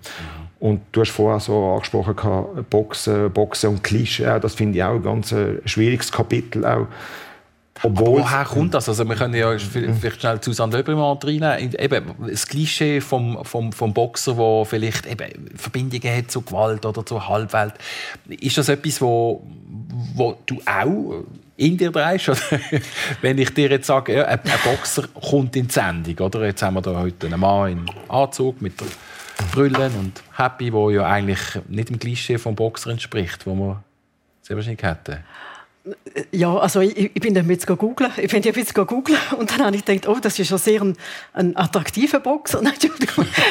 S5: Mhm. Und du hast vorher so angesprochen, Boxen, Boxen und Klischee, das finde ich auch ein ganz äh, schwieriges Kapitel. Auch.
S3: Obwohl woher kommt das? Also wir können ja vielleicht schnell Susanne Löbermann reinnehmen. Eben, das Klischee vom, vom, vom Boxer, der vielleicht eben Verbindungen hat zu Gewalt oder zur Halbwelt. Ist das etwas, wo, wo du auch in dir drehst? [LAUGHS] Wenn ich dir jetzt sage, ja, ein, Boxer kommt in die Sendung, oder? Jetzt haben wir da heute einen Mann in Anzug mit der Brüllen und Happy, wo ja eigentlich nicht dem Klischee vom Boxer entspricht, wo man sehr wahrscheinlich hätte.
S4: Ja, also ich, ich bin dann jetzt googeln. Ich bin jetzt googeln und dann habe ich gedacht, oh, das ist ja sehr ein, ein attraktiver Boxer. [LAUGHS] Nein,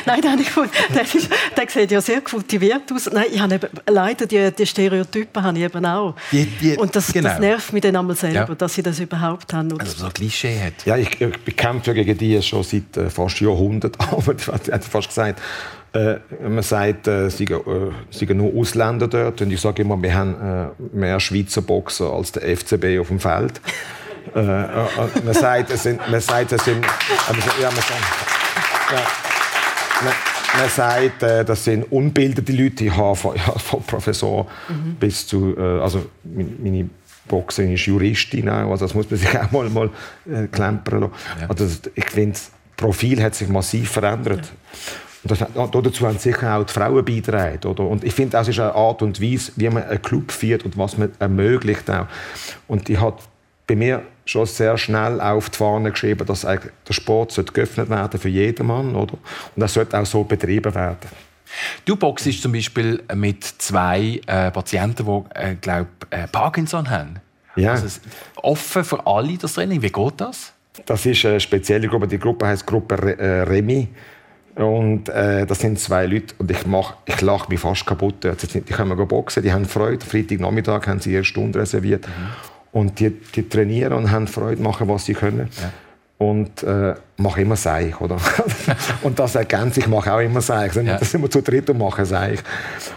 S4: Nein, dann ich, der, ist, der sieht ja sehr kultiviert aus. Nein, ich habe eben, leider die, die Stereotypen habe ich eben auch. Die, die, und das, genau. das, nervt mich dann einmal selber, ja. dass sie das überhaupt haben.
S3: Und also so ein Klischee hat.
S5: Ja, ich, ich bekämpfe gegen die schon seit äh, fast Jahrhunderten. [LAUGHS] Aber ich hätte fast gesagt, Äh, man sagt, äh, es seien äh, nur Ausländer dort. Und ich sage immer, wir haben äh, mehr Schweizer Boxer als der FCB auf dem Feld. äh, äh, man sagt, es sind, man sagt, es sind, ja, man sagt, ja, man, man sagt, äh, das sind unbildete Leute. Ich habe [LAUGHS] von, ja, von Professor mhm. bis zu, äh, also meine Boxerin ist Juristin auch, also das muss man [LAUGHS] sich auch mal, mal äh, klempern lassen. Ja. Also ich finde, das Profil hat sich massiv verändert. Ja. Und das, dazu haben sicher auch die Frauen beigetragen. Oder? Und ich finde, das ist eine Art und Weise, wie man einen Club führt und was man ermöglicht. Auch. Und ich habe bei mir schon sehr schnell auf die Fahne geschrieben, dass der Sport geöffnet werden für jedermann. Oder? Und das sollte auch so betrieben werden.
S3: Du boxst zum Beispiel mit zwei äh, Patienten, die äh, glaub, äh, Parkinson haben. Ja. Also, offen für alle das Training. Wie geht das?
S5: Das ist eine spezielle Gruppe. Die Gruppe heißt Gruppe äh, Remi. Und äh, das sind zwei Leute und ich, mach, ich lache mich fast kaputt. Die können boxen, die haben Freude. Freitagnachmittag haben sie ihre Stunde reserviert. Mhm. Und die, die trainieren und haben Freude, machen, was sie können. Ja und äh, mache immer Seich, oder? [LAUGHS] und das ergänzt, ich mache auch immer Seich. Ja. Das sind wir zu dritt und machen Seich.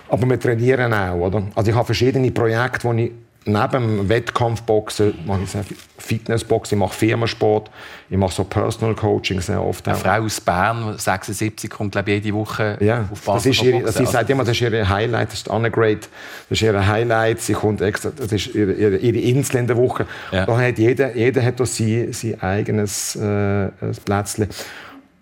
S5: Aber wir trainieren auch, oder? Also ich habe verschiedene Projekte, wo ich neben Wettkampfboxen mache ich Fitnessboxen, ich mache Firmensport, ich mache so Personal Coaching sehr oft.
S3: Eine Frau aus Bern, 76, kommt glaube ich, jede Woche
S5: ja, auf Basel. Das ist ihre, das ist, sagt immer, das ist ihre Highlight, das ist Annegret, das ist ihre Highlight, sie kommt extra, das ist ihre, ihre, ihre Insel in der Woche. Ja. Da hat jeder, jeder hat da sein, sein eigenes äh, Plätzchen.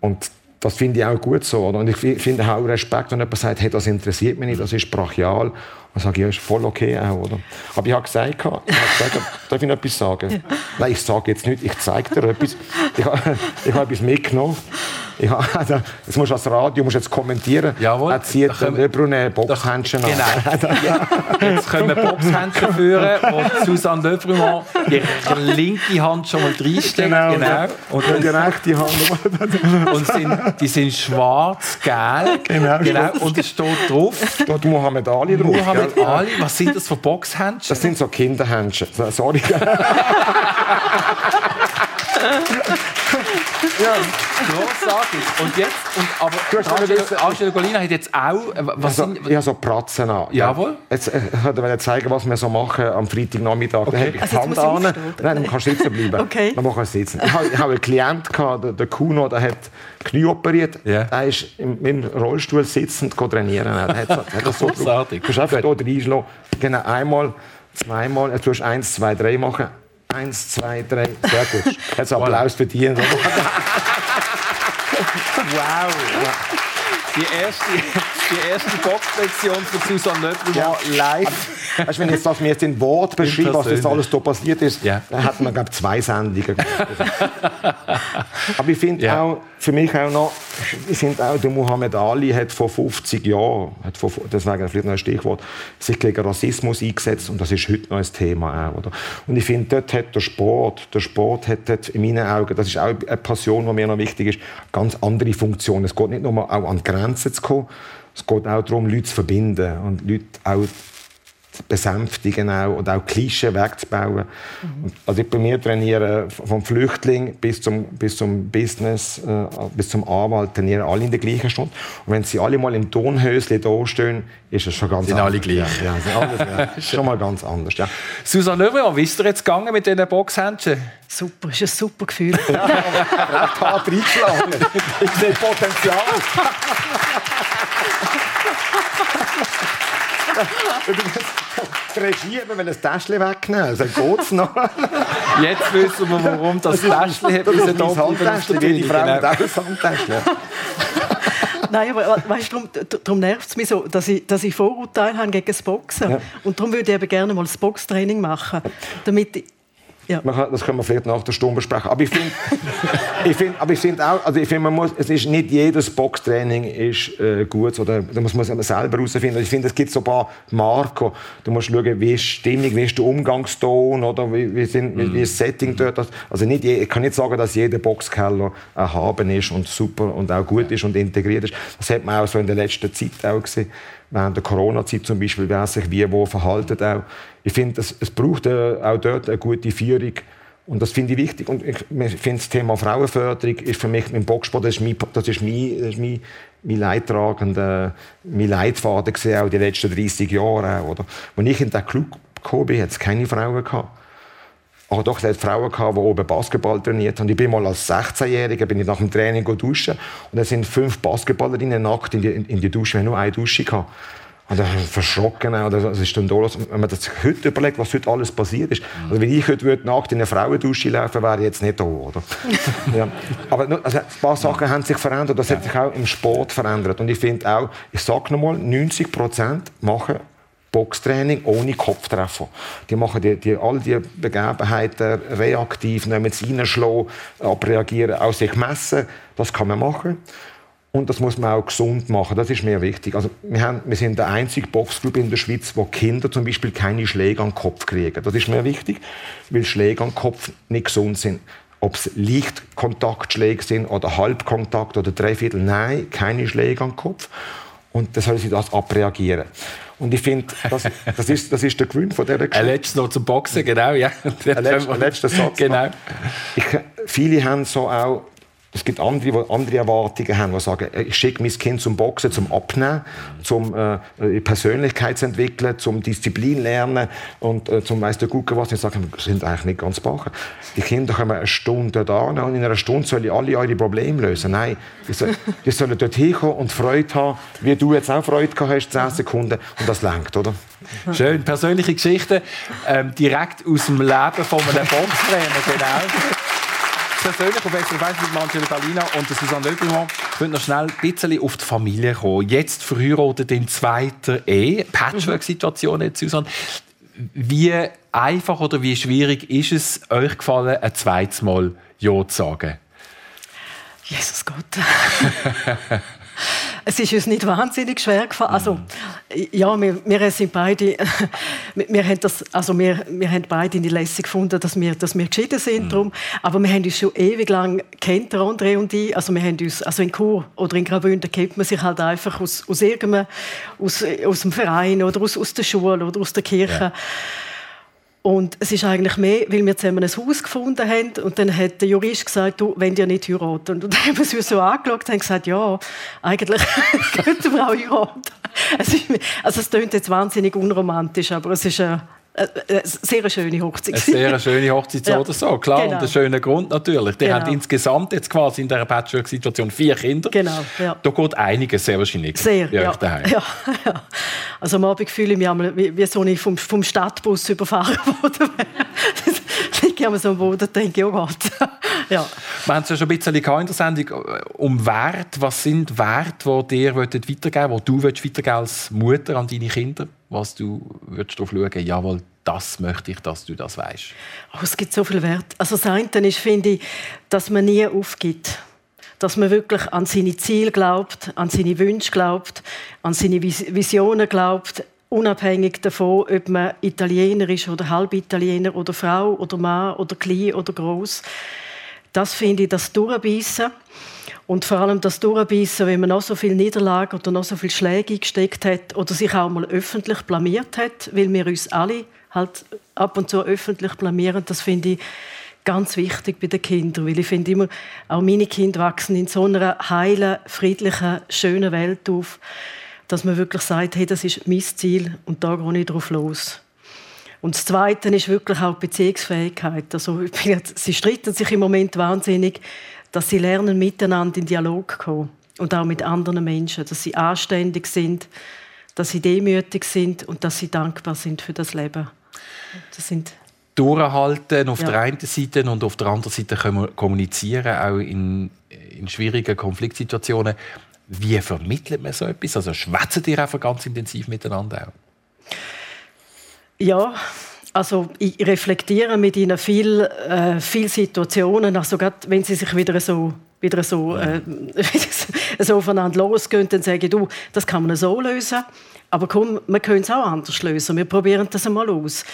S5: Und das finde ich auch gut so. Oder? Und ich finde auch Respekt, wenn jemand sagt, hey, das interessiert mich nicht, das ist brachial. Dann sage ich, ja, ist voll okay auch, oder? Aber ich habe gesagt, ich habe gesagt darf ich noch etwas sagen? Ja. Nein, ich sage jetzt nicht, ich zeige dir etwas. Ich habe, ich habe etwas mitgenommen. Habe, [LAUGHS] also, jetzt musst du als Radio musst jetzt kommentieren.
S3: Jawohl.
S5: Er zieht Lebrun Boxhändchen
S3: an. Genau. [LAUGHS] jetzt können wir Boxhändchen führen, wo [LAUGHS] Susanne Lebrun ihre linke Hand schon mal reinsteckt. Genau. genau.
S5: Und, und die rechte Hand.
S3: und sind, die sind schwarz-gelb. Genau. genau. Und es steht drauf.
S5: Steht Muhammad Ali drauf.
S3: Muhammad mit Ali. Was sind das für Boxhändchen?
S5: Das sind so Kinderhändchen. Sorry. [LAUGHS]
S3: ja, großartig. Und jetzt, und, aber du hast Angelo, Angelo Golina hat jetzt auch...
S5: Äh, was also, sind, ich habe so Pratzen an.
S3: Jawohl.
S5: Jetzt äh, wollte ich zeigen, was wir so machen am Freitagnachmittag. Okay. Dann habe ich die also Hand an. Nein, dann kannst du sitzen bleiben. [LAUGHS]
S3: Okay.
S5: Dann machen wir sitzen. Ich habe, ich habe einen Klienten, gehabt, der, der Kuno, der hat Knie operiert. Yeah. Der ist im, im Rollstuhl sitzend trainieren. Der hat, hat das so
S3: Großartig.
S5: Du kannst einfach hier reinschlagen. Genau, einmal, zweimal. Du eins, zwei, drei machen. Eins, zwei, drei. Sehr gut. Jetzt Applaus für dich. [LAUGHS] wow.
S3: Die erste, die erste Boxlektion von Susanne Löffel ja. live.
S5: Weißt, wenn jetzt das mir jetzt in Wort beschreibt, was das alles da passiert ist, ja. dann hat man glaube zwei Sendungen. [LAUGHS] Aber ich finde ja. auch, für mich auch noch, ich finde auch, der Muhammad Ali hat vor 50 Jahren, hat vor, deswegen vielleicht noch ein Stichwort, sich gegen Rassismus eingesetzt und das ist heute noch ein Thema auch, oder? Und ich finde, dort hat der Sport, der Sport hat dort in meinen Augen, das ist auch eine Passion, die mir noch wichtig ist, ganz andere Funktionen. Es geht nicht nur auch an Grenzen zu kommen, es geht auch darum, Leute zu verbinden und Leute auch besänftigen auch, und auch Klischee wegzubauen. Mhm. Also ich bei mir trainiere vom Flüchtling bis zum, bis zum Business, äh, bis zum Anwalt, trainieren alle in der gleichen Stunde. Und wenn sie alle mal im Tonhösli da stehen, ist es schon ganz
S3: sind
S5: anders.
S3: alle gleich.
S5: Ja, sind alles, ja. [LAUGHS] schon mal ganz anders. Ja.
S3: Susanne Löwen, wie ist dir jetzt gegangen mit diesen Boxhändchen?
S4: Super, ist ein super Gefühl.
S5: ja, recht hart [LAUGHS] reingeschlagen. [LAUGHS] Ich sehe Potenzial. Die Regie hat mir ein Täschchen wegnehmen. Dann geht es noch.
S3: Jetzt wissen wir, warum das Täschchen hat
S5: müssen da Handtäschchen. Jede Frau hat auch ein Handtäschchen.
S4: Nein, aber weißt, darum, darum nervt es mich so, dass ich, dass ich Vorurteile habe gegen das Boxen. Ja. Und darum würde ich eben gerne mal das Boxtraining machen, damit
S5: ja. Kann, das können wir vielleicht nach der Stunde besprechen. Aber ich finde, [LAUGHS] ich find, aber ich finde auch, also ich finde, man muss, es ist nicht jedes Boxtraining ist äh, gut oder da muss man es selber herausfinden. Ich finde, es gibt so ein paar Marken. Du musst schauen, wie ist die Stimmung, wie ist der Umgangston oder wie, wie, sind, wie, wie ist das Setting dort. Also nicht, ich kann nicht sagen, dass jeder Boxkeller erhaben ist und super und auch gut ist und integriert ist. Das hat man auch so in der letzten Zeit auch gesehen während der Corona-Zeit zum Beispiel, wer sich wie wo verhalten auch. Ich finde, es, es braucht äh, auch dort eine gute Führung und das finde ich wichtig. Und ich finde, das Thema Frauenförderung ist für mich im Boxsport, das ist mein, das ist mein, das ist mein, mein leidtragender, mein Leitfaden gesehen, auch die letzten 30 Jahre. Oder? Als ich in den Club gekommen bin, hat es keine Frauen gehabt. Aber doch, es Frauen gehabt, die oben Basketball trainiert haben. Ich bin mal als 16-Jähriger bin ich nach dem Training duschen und es sind fünf Basketballerinnen nackt in die, in die Dusche. Wir haben nur eine Dusche gehabt. Und dann verschrocken. Oder das ist dann da Wenn man sich heute überlegt, was heute alles passiert ist. Mhm. Also wenn ich heute würde nackt in eine Frauendusche laufen wäre ich jetzt nicht da, oder? [LAUGHS] ja. Aber also, ein paar Sachen haben sich verändert. Das hat sich auch im Sport verändert. Und ich finde auch, ich sage nochmal, 90 Prozent machen Boxtraining ohne Kopftreffer. Die machen die, die, all die Begebenheiten reaktiv, nehmen es reinschlagen, abreagieren, auch sich messen. Das kann man machen. Und das muss man auch gesund machen. Das ist mir wichtig. Also wir, haben, wir sind der einzige Boxclub in der Schweiz, wo Kinder zum Beispiel keine Schläge an den Kopf kriegen. Das ist mir wichtig, weil Schläge an den Kopf nicht gesund sind. Ob es Lichtkontaktschläge sind oder Halbkontakt oder Dreiviertel, nein, keine Schläge an den Kopf. Und dann soll sie das abreagieren. Und ich finde, das, das, ist, das ist der Grund von dieser
S3: Geschichte. Ein letztes noch zum Boxen, genau. Ja.
S5: Ein letzter, letzter Satz.
S3: Genau.
S5: Ich, viele haben so auch es gibt andere, die andere Erwartungen haben, die sagen, ich schicke mein Kind zum Boxen, zum Abnehmen, zum äh, Persönlichkeit zu entwickeln, zum Disziplin lernen und äh, zum weiss Gucken was. Ich sage, wir sind eigentlich nicht ganz bachen. Die Kinder kommen eine Stunde da und in einer Stunde sollen alle eure Probleme lösen. Nein, die, soll, die sollen dort hinkommen und Freude haben, wie du jetzt auch Freude gehabt hast, 10 Sekunden. Und das lenkt, oder?
S3: Schön, persönliche Geschichte, ähm, direkt aus dem Leben von einem Boxtrainer, genau persönlich SRF 1 mit Angela Galina und Susanne Löbelmann. Möchte noch schnell ein bisschen auf die Familie kommen. Jetzt verheiratet in zweiter Ehe. Patchwork-Situation jetzt, Susanne. Wie einfach oder wie schwierig ist es euch gefallen, ein zweites Mal Ja zu sagen?
S4: Jesus Gott. [LAUGHS] es ist uns nicht wahnsinnig schwer gefallen. Also, ja, wir, wir sind beide, [LAUGHS] wir, haben das, also wir, wir haben beide in die Lässe gefunden, dass wir, dass wir geschieden sind. Mhm. Drum. Aber wir haben uns schon ewig lang kennt, der André und ich. Also wir haben uns, also in Chur oder in Graubünden kennt man sich halt einfach aus, aus irgendeinem, aus, aus dem Verein oder aus, aus der Schule oder aus der Kirche. Ja. Und es ist eigentlich mehr, weil wir zusammen ein Haus gefunden haben. Und dann hat der Jurist gesagt, du, wenn ihr nicht heiraten. Und dann haben wir uns so angeschaut und gesagt, ja, eigentlich [LAUGHS] könnten wir auch heiraten. also es klingt jetzt wahnsinnig unromantisch, aber es ist eine eine äh, äh, sehr schöne Hochzeit.
S3: Eine sehr schöne Hochzeit, so ja. oder so, klar. Genau. Und ein schöner Grund natürlich. Die genau. haben insgesamt jetzt quasi in dieser Patchwork-Situation vier Kinder.
S4: Genau, ja.
S3: Da geht einiges sehr wahrscheinlich.
S4: Sehr, ja. ja, ja. Also am Abend fühle ich mich einmal, wie, wie so ich vom, vom Stadtbus überfahren wurde. [LAUGHS] ich so am Boden und denke, oh Gott. [LAUGHS]
S3: ja. Wir haben es ja schon ein bisschen in der Sendung äh, um Wert. Was sind Werte, die dir weitergeben wollen, die du weitergeben als Mutter an deine Kinder? Was du würdest darauf schauen, jawohl, das möchte ich, dass du das weißt.
S4: Oh, es gibt so viel Wert. Also das eine ist, finde ich, dass man nie aufgibt. Dass man wirklich an seine Ziele glaubt, an seine Wünsche glaubt, an seine Visionen glaubt, unabhängig davon, ob man Italiener ist oder Halbitaliener oder Frau oder Mann oder klein oder groß. Das finde ich, das Durchbeissen. Und vor allem das Durchbeissen, wenn man noch so viel Niederlagen oder noch so viel Schläge eingesteckt hat oder sich auch mal öffentlich blamiert hat, weil wir uns alle halt ab und zu öffentlich blamieren, das finde ich ganz wichtig bei den Kindern, weil ich finde immer, auch meine Kinder wachsen in so einer heilen, friedlichen, schönen Welt auf, dass man wirklich sagt, hey, das ist mein Ziel und da gehe ich drauf los. Und das Zweite ist wirklich auch die Beziehungsfähigkeit. Also, sie streiten sich im Moment wahnsinnig dass sie lernen, miteinander in Dialog zu kommen. Und auch mit anderen Menschen. Dass sie anständig sind, dass sie demütig sind und dass sie dankbar sind für das Leben.
S3: Das sind durchhalten auf ja. der einen Seite und auf der anderen Seite kommunizieren, auch in, in schwierigen Konfliktsituationen. Wie vermittelt man so etwas? Also schwätzen die einfach ganz intensiv miteinander auch?
S4: Ja, also ich reflektiere mit ihnen viel, äh, viel Situationen, also gerade wenn sie sich wieder so wieder so, äh, [LAUGHS] so aufeinander losgehen, dann sage ich, du, das kann man so lösen. Aber komm, wir können es auch anders lösen. Wir probieren das einmal aus.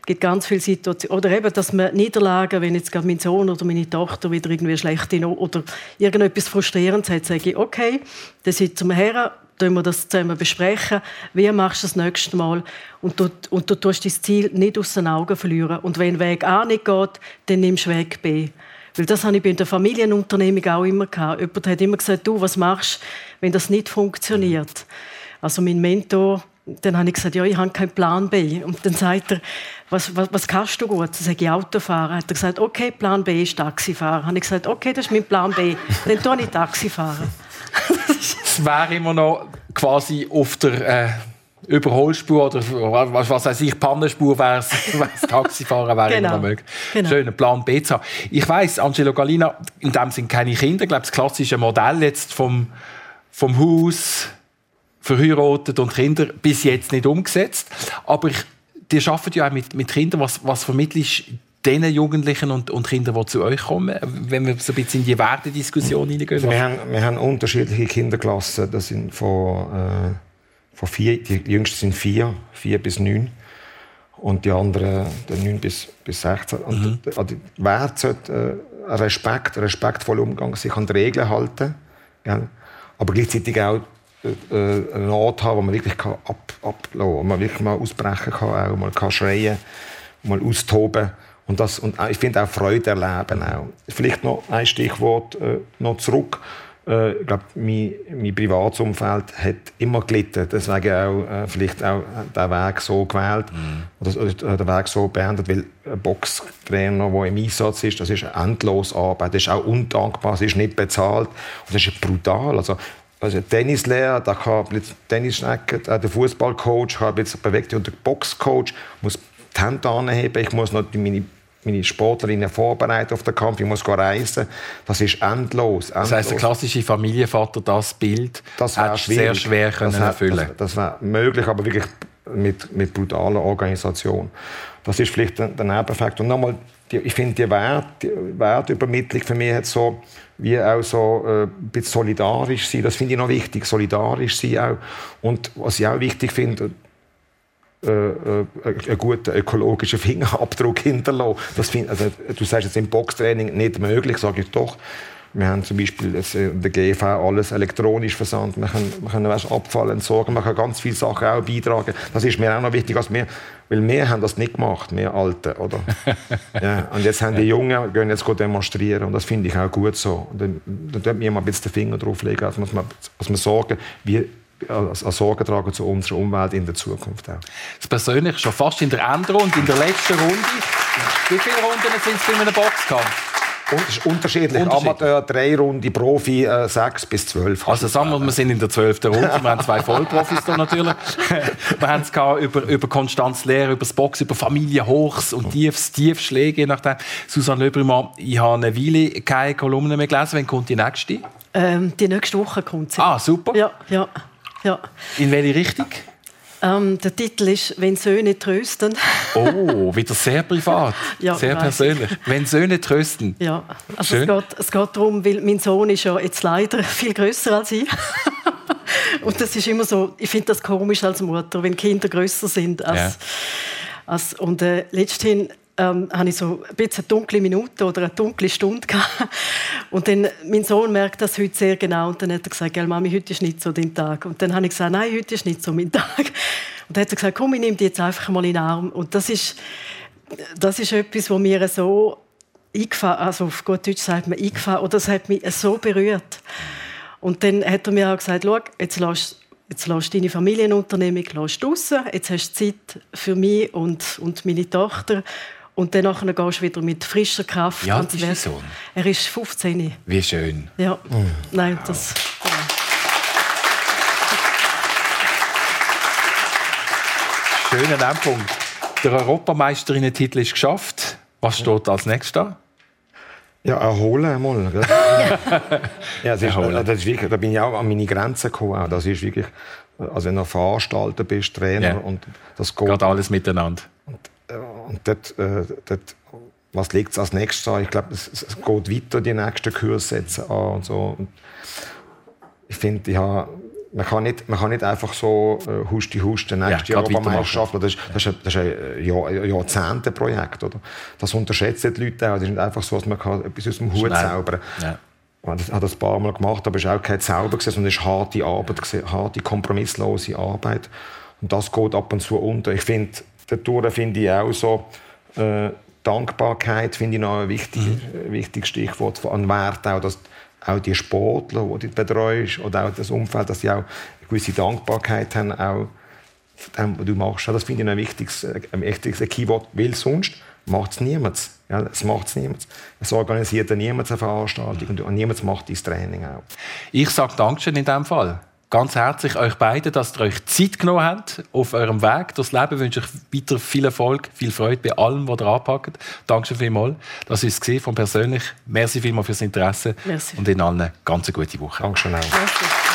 S4: Es gibt ganz viele Situationen. Oder eben, dass man Niederlagen, wenn jetzt gerade mein Sohn oder meine Tochter wieder irgendwie schlecht in oder irgendetwas Frustrierendes hat, sage ich, okay, dann sitzen wir her, tun wir das zusammen besprechen. Wie machst du das nächste Mal? Und du, und du tust dein Ziel nicht aus den Augen verlieren. Und wenn Weg A nicht geht, dann nimmst du Weg B. Weil das habe ich bei der Familienunternehmung auch immer gehabt. Jemand hat immer gesagt, du, was machst du, wenn das nicht funktioniert? Also mein Mentor, dann habe ich gesagt, ja, ich habe keinen Plan B. Und dann sagt er, was, was, was kannst du gut? Dann sage ich Autofahren. Hat er gesagt, okay, Plan B ist Taxifahren. Dann habe ich gesagt, okay, das ist mein Plan B. Dann tue ich Taxifahren. [LAUGHS]
S3: Es wäre immer noch quasi auf der... Äh Überholspur oder was, was weiß ich, Pannenspur wäre es [LAUGHS] Taxifahren wäre genau. immer noch möglich. Genau. Schöner Plan B zu haben. Ich weiß, Angelo Galina, in dem sind keine Kinder. Ich glaube, das klassische Modell jetzt vom, vom Haus, verheiratet und Kinder bis jetzt nicht umgesetzt. Aber ich, die arbeiten ja auch mit, mit Kindern. Was, was vermittelst den Jugendlichen und, und Kindern, die zu euch kommen, wenn wir so ein bisschen in die Wertediskussion hineingehen?
S5: Wir haben, wir haben unterschiedliche Kinderklassen. Das sind von... Äh von vier, die jüngsten sind vier, vier bis neun. Und die anderen, der neun bis, bis 16. Und mhm. der, der Wert sollte äh, Respekt, respektvoller Umgang, sich an die Regeln halten. Ja. Aber gleichzeitig auch äh, äh einen Ort haben, wo man wirklich kann ab, ablassen kann, wo man wirklich mal ausbrechen kann, auch mal kann schreien, mal austoben und, das, und ich finde auch Freude erleben. Auch. Vielleicht noch ein Stichwort äh, noch zurück äh, ich glaube, mein, mein privates Umfeld hat immer gelitten. Deswegen auch äh, vielleicht auch den Weg so gewählt mhm. oder, den Weg so beendet, weil ein Boxtrainer, der im Einsatz ist, das ist eine endlose Arbeit, das ist auch undankbar, das ist nicht bezahlt und das ist brutal. Also, also Tennislehrer, da kann Tennis schnecken, der Fußballcoach kann jetzt bewegt und der Boxcoach muss die Hände anheben, ich muss noch meine meine Sportlerinnen vorbereitet auf den Kampf, ich muss reisen. Das ist endlos. endlos.
S3: Das heisst, der klassische Familienvater, das Bild, das hat sehr schwer können das erfüllen.
S5: Das, das wäre möglich, aber wirklich mit, mit brutaler Organisation. Das ist vielleicht der, der Nebeneffekt. Und nochmal, die, ich finde die, Wert, die Wertübermittlung für mich hat so wie auch so äh, ein bisschen solidarisch sein. Das finde ich noch wichtig, solidarisch sein auch. Und was ich auch wichtig finde, einen guten ökologischen Fingerabdruck hinterlassen. Das find, also, du sagst jetzt im Boxtraining nicht möglich, sage ich doch. Wir haben zum Beispiel äh, in der GV alles elektronisch versandt. Wir können, wir können Abfall entsorgen. Man kann ganz viele Sachen auch beitragen. Das ist mir auch noch wichtig, als wir, weil wir haben das nicht gemacht, wir Alten, oder? [LAUGHS] ja, und jetzt haben die Jungen gehen jetzt demonstrieren und das finde ich auch gut so. Und dann, dann dort mir mal ein bisschen den Finger drauflegen, also muss man, muss man sorgen, wie als, Sorge tragen zu unserer Umwelt in der Zukunft auch.
S3: Das Persönliche schon fast in der Endrunde, in der letzten Runde. Wie viele Runden sind es bei einem Boxkampf?
S5: Unterschiedlich. Amateur, drei Runde, Profi, äh, sechs bis zwölf.
S3: Also sagen wir, wir sind in der zwölften Runde. Wir haben zwei Vollprofis da natürlich. [LAUGHS] wir haben es über, über Konstanz Lehre, über das Box, über Familienhochs und Tiefs, Tiefschläge, je nachdem. Susanne Löbermann, ich habe eine Weile keine Kolumne mehr gelesen. Wann kommt die nächste?
S4: Ähm, die nächste Woche kommt sie.
S3: Ah, super.
S4: Ja, ja. Ja.
S3: In welche Richtung?
S4: Ähm, der Titel ist «Wenn Söhne trösten».
S3: Oh, wieder sehr privat, ja, sehr persönlich. «Wenn Söhne trösten».
S4: Ja, also Schön. Es, geht, es geht darum, weil mein Sohn ist ja jetzt leider [LAUGHS] viel größer als ich. [LAUGHS] Und das ist immer so, ich finde das komisch als Mutter, wenn Kinder größer sind als, ja. als und äh, letzthin ähm, hatte ich so ein bisschen eine dunkle Minute oder eine dunkle Stunde gehabt. Und dann, mein Sohn merkt das heute sehr genau und dann hat er gesagt, Mami, heute ist nicht so dein Tag. Und dann habe ich gesagt, nein, heute ist nicht so mein [LAUGHS] Tag. Und dann hat er gesagt, komm, ich nehme dich jetzt einfach mal in den Arm. Und das ist, das ist etwas, was mir so eingefahren, also auf gut Deutsch sagt man eingefahren, oder das hat mich so berührt. Und dann hat er mir auch gesagt, schau, jetzt lass Jetzt lässt deine Familienunternehmung raus. Jetzt hast du Zeit für mich und, und meine Tochter. Und dann gehst du wieder mit frischer Kraft.
S3: Ja, das ist dein Sohn?
S4: Er ist 15.
S3: Wie schön.
S4: Ja. Mhm. Nein, das... Ja.
S3: Schöner Endpunkt. Der Europameisterinnen-Titel ist geschafft. Was steht als nächstes da?
S5: Ja, erholen einmal. [LAUGHS] ja, das ist, erholen. Das ist wirklich, da bin ich auch an meine Grenzen gekommen. Das ist wirklich, also wenn du Veranstalter bist, Trainer ja. und das
S3: geht, geht alles miteinander.
S5: Und dort, äh, dort, was liegt als nächstes an? Ich glaube, es, es, geht weiter, die nächsten Kurse setzen an und so. Und ich finde, ich man kann nicht, man kann nicht einfach so äh, husti husti nächste ja, Europameisterschaft. Das, das, ist, das ist ein Jahr, Jahrzehnteprojekt. Oder? Das unterschätzen die Leute auch. Das ist nicht einfach so, dass man kann etwas aus dem Hut Schnell. zaubern kann. Ja. Ich habe das ein paar Mal gemacht, aber es war auch kein Zauber, sondern es ist harte Arbeit, harte, kompromisslose Arbeit. Und das geht ab und zu unter. Ich finde, dadurch finde ich auch so, äh, Dankbarkeit finde ich noch ein wichtig, mhm. wichtiges Stichwort an Wert, auch, dass auch die Sportler, die du betreust, oder auch das Umfeld, dass sie auch eine gewisse Dankbarkeit haben, auch dem, was du machst. Das finde ich ein wichtiges, ein wichtiges Keyword, weil sonst macht es niemand. Ja, es macht es niemand. Es organisiert niemand eine Veranstaltung und niemand macht dein Training auch.
S3: Ich sage Dankeschön in diesem Fall ganz herzlich euch beiden, dass ihr euch Zeit genommen habt auf eurem Weg durchs Leben. Ich wünsche euch weiter viel Erfolg, viel Freude bei allem, was ihr anpackt. Danke vielmals, dass ihr es gesehen von persönlich. Merci vielmals fürs Interesse Merci. und Ihnen allen eine ganz gute Woche.
S5: Dankeschön auch. Merci.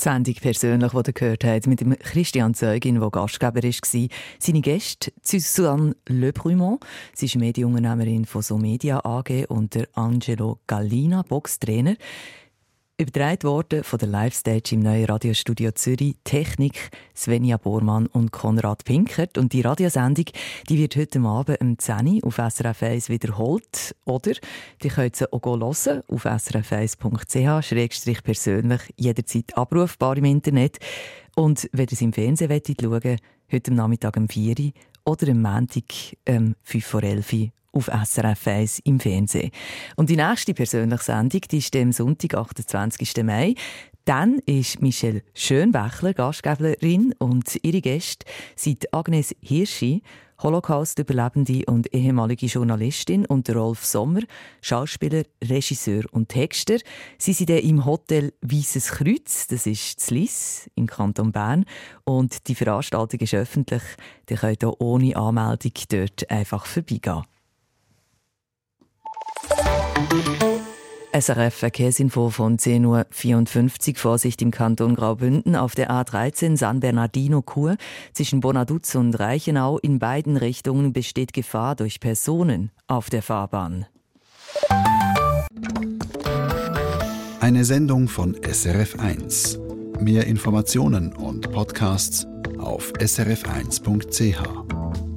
S6: Sendung persönlich, die ihr gehört habt, mit dem Christian Zeugin, der Gastgeber war. Seine Gäste, Suzanne Le Brumont, sie ist Medienunternehmerin von So Media AG und der Angelo Gallina, Boxtrainer. Übertragen worden von der Live-Stage im neuen Radiostudio Zürich. Technik Svenja Bormann und Konrad Pinkert. Und die Radiosendung die wird heute Abend um 10 Uhr auf SRF 1 wiederholt. Oder die könnt sie auch hören auf srf1.ch, persönlich, jederzeit abrufbar im Internet. Und wenn ihr es im Fernsehen schauen wollt, heute Nachmittag um 4 Uhr oder am Montag um 5 vor 11 Uhr auf SRF 1 im Fernsehen. Und die nächste persönliche Sendung die ist am Sonntag, 28. Mai. Dann ist Michelle Schönbächler Gastgeberin und ihre Gäste sind Agnes Hirschi, Holocaust-Überlebende und ehemalige Journalistin und Rolf Sommer, Schauspieler, Regisseur und Texter. Sie sind im Hotel Weißes Kreuz, das ist Zlis im Kanton Bern. Und die Veranstaltung ist öffentlich. Die könnt auch ohne Anmeldung dort einfach vorbeigehen. SRF Verkehrsinfo von 10.54 Uhr. Vorsicht im Kanton Graubünden auf der A13 San Bernardino Kur zwischen Bonaduz und Reichenau. In beiden Richtungen besteht Gefahr durch Personen auf der Fahrbahn.
S1: Eine Sendung von SRF1. Mehr Informationen und Podcasts auf srf1.ch.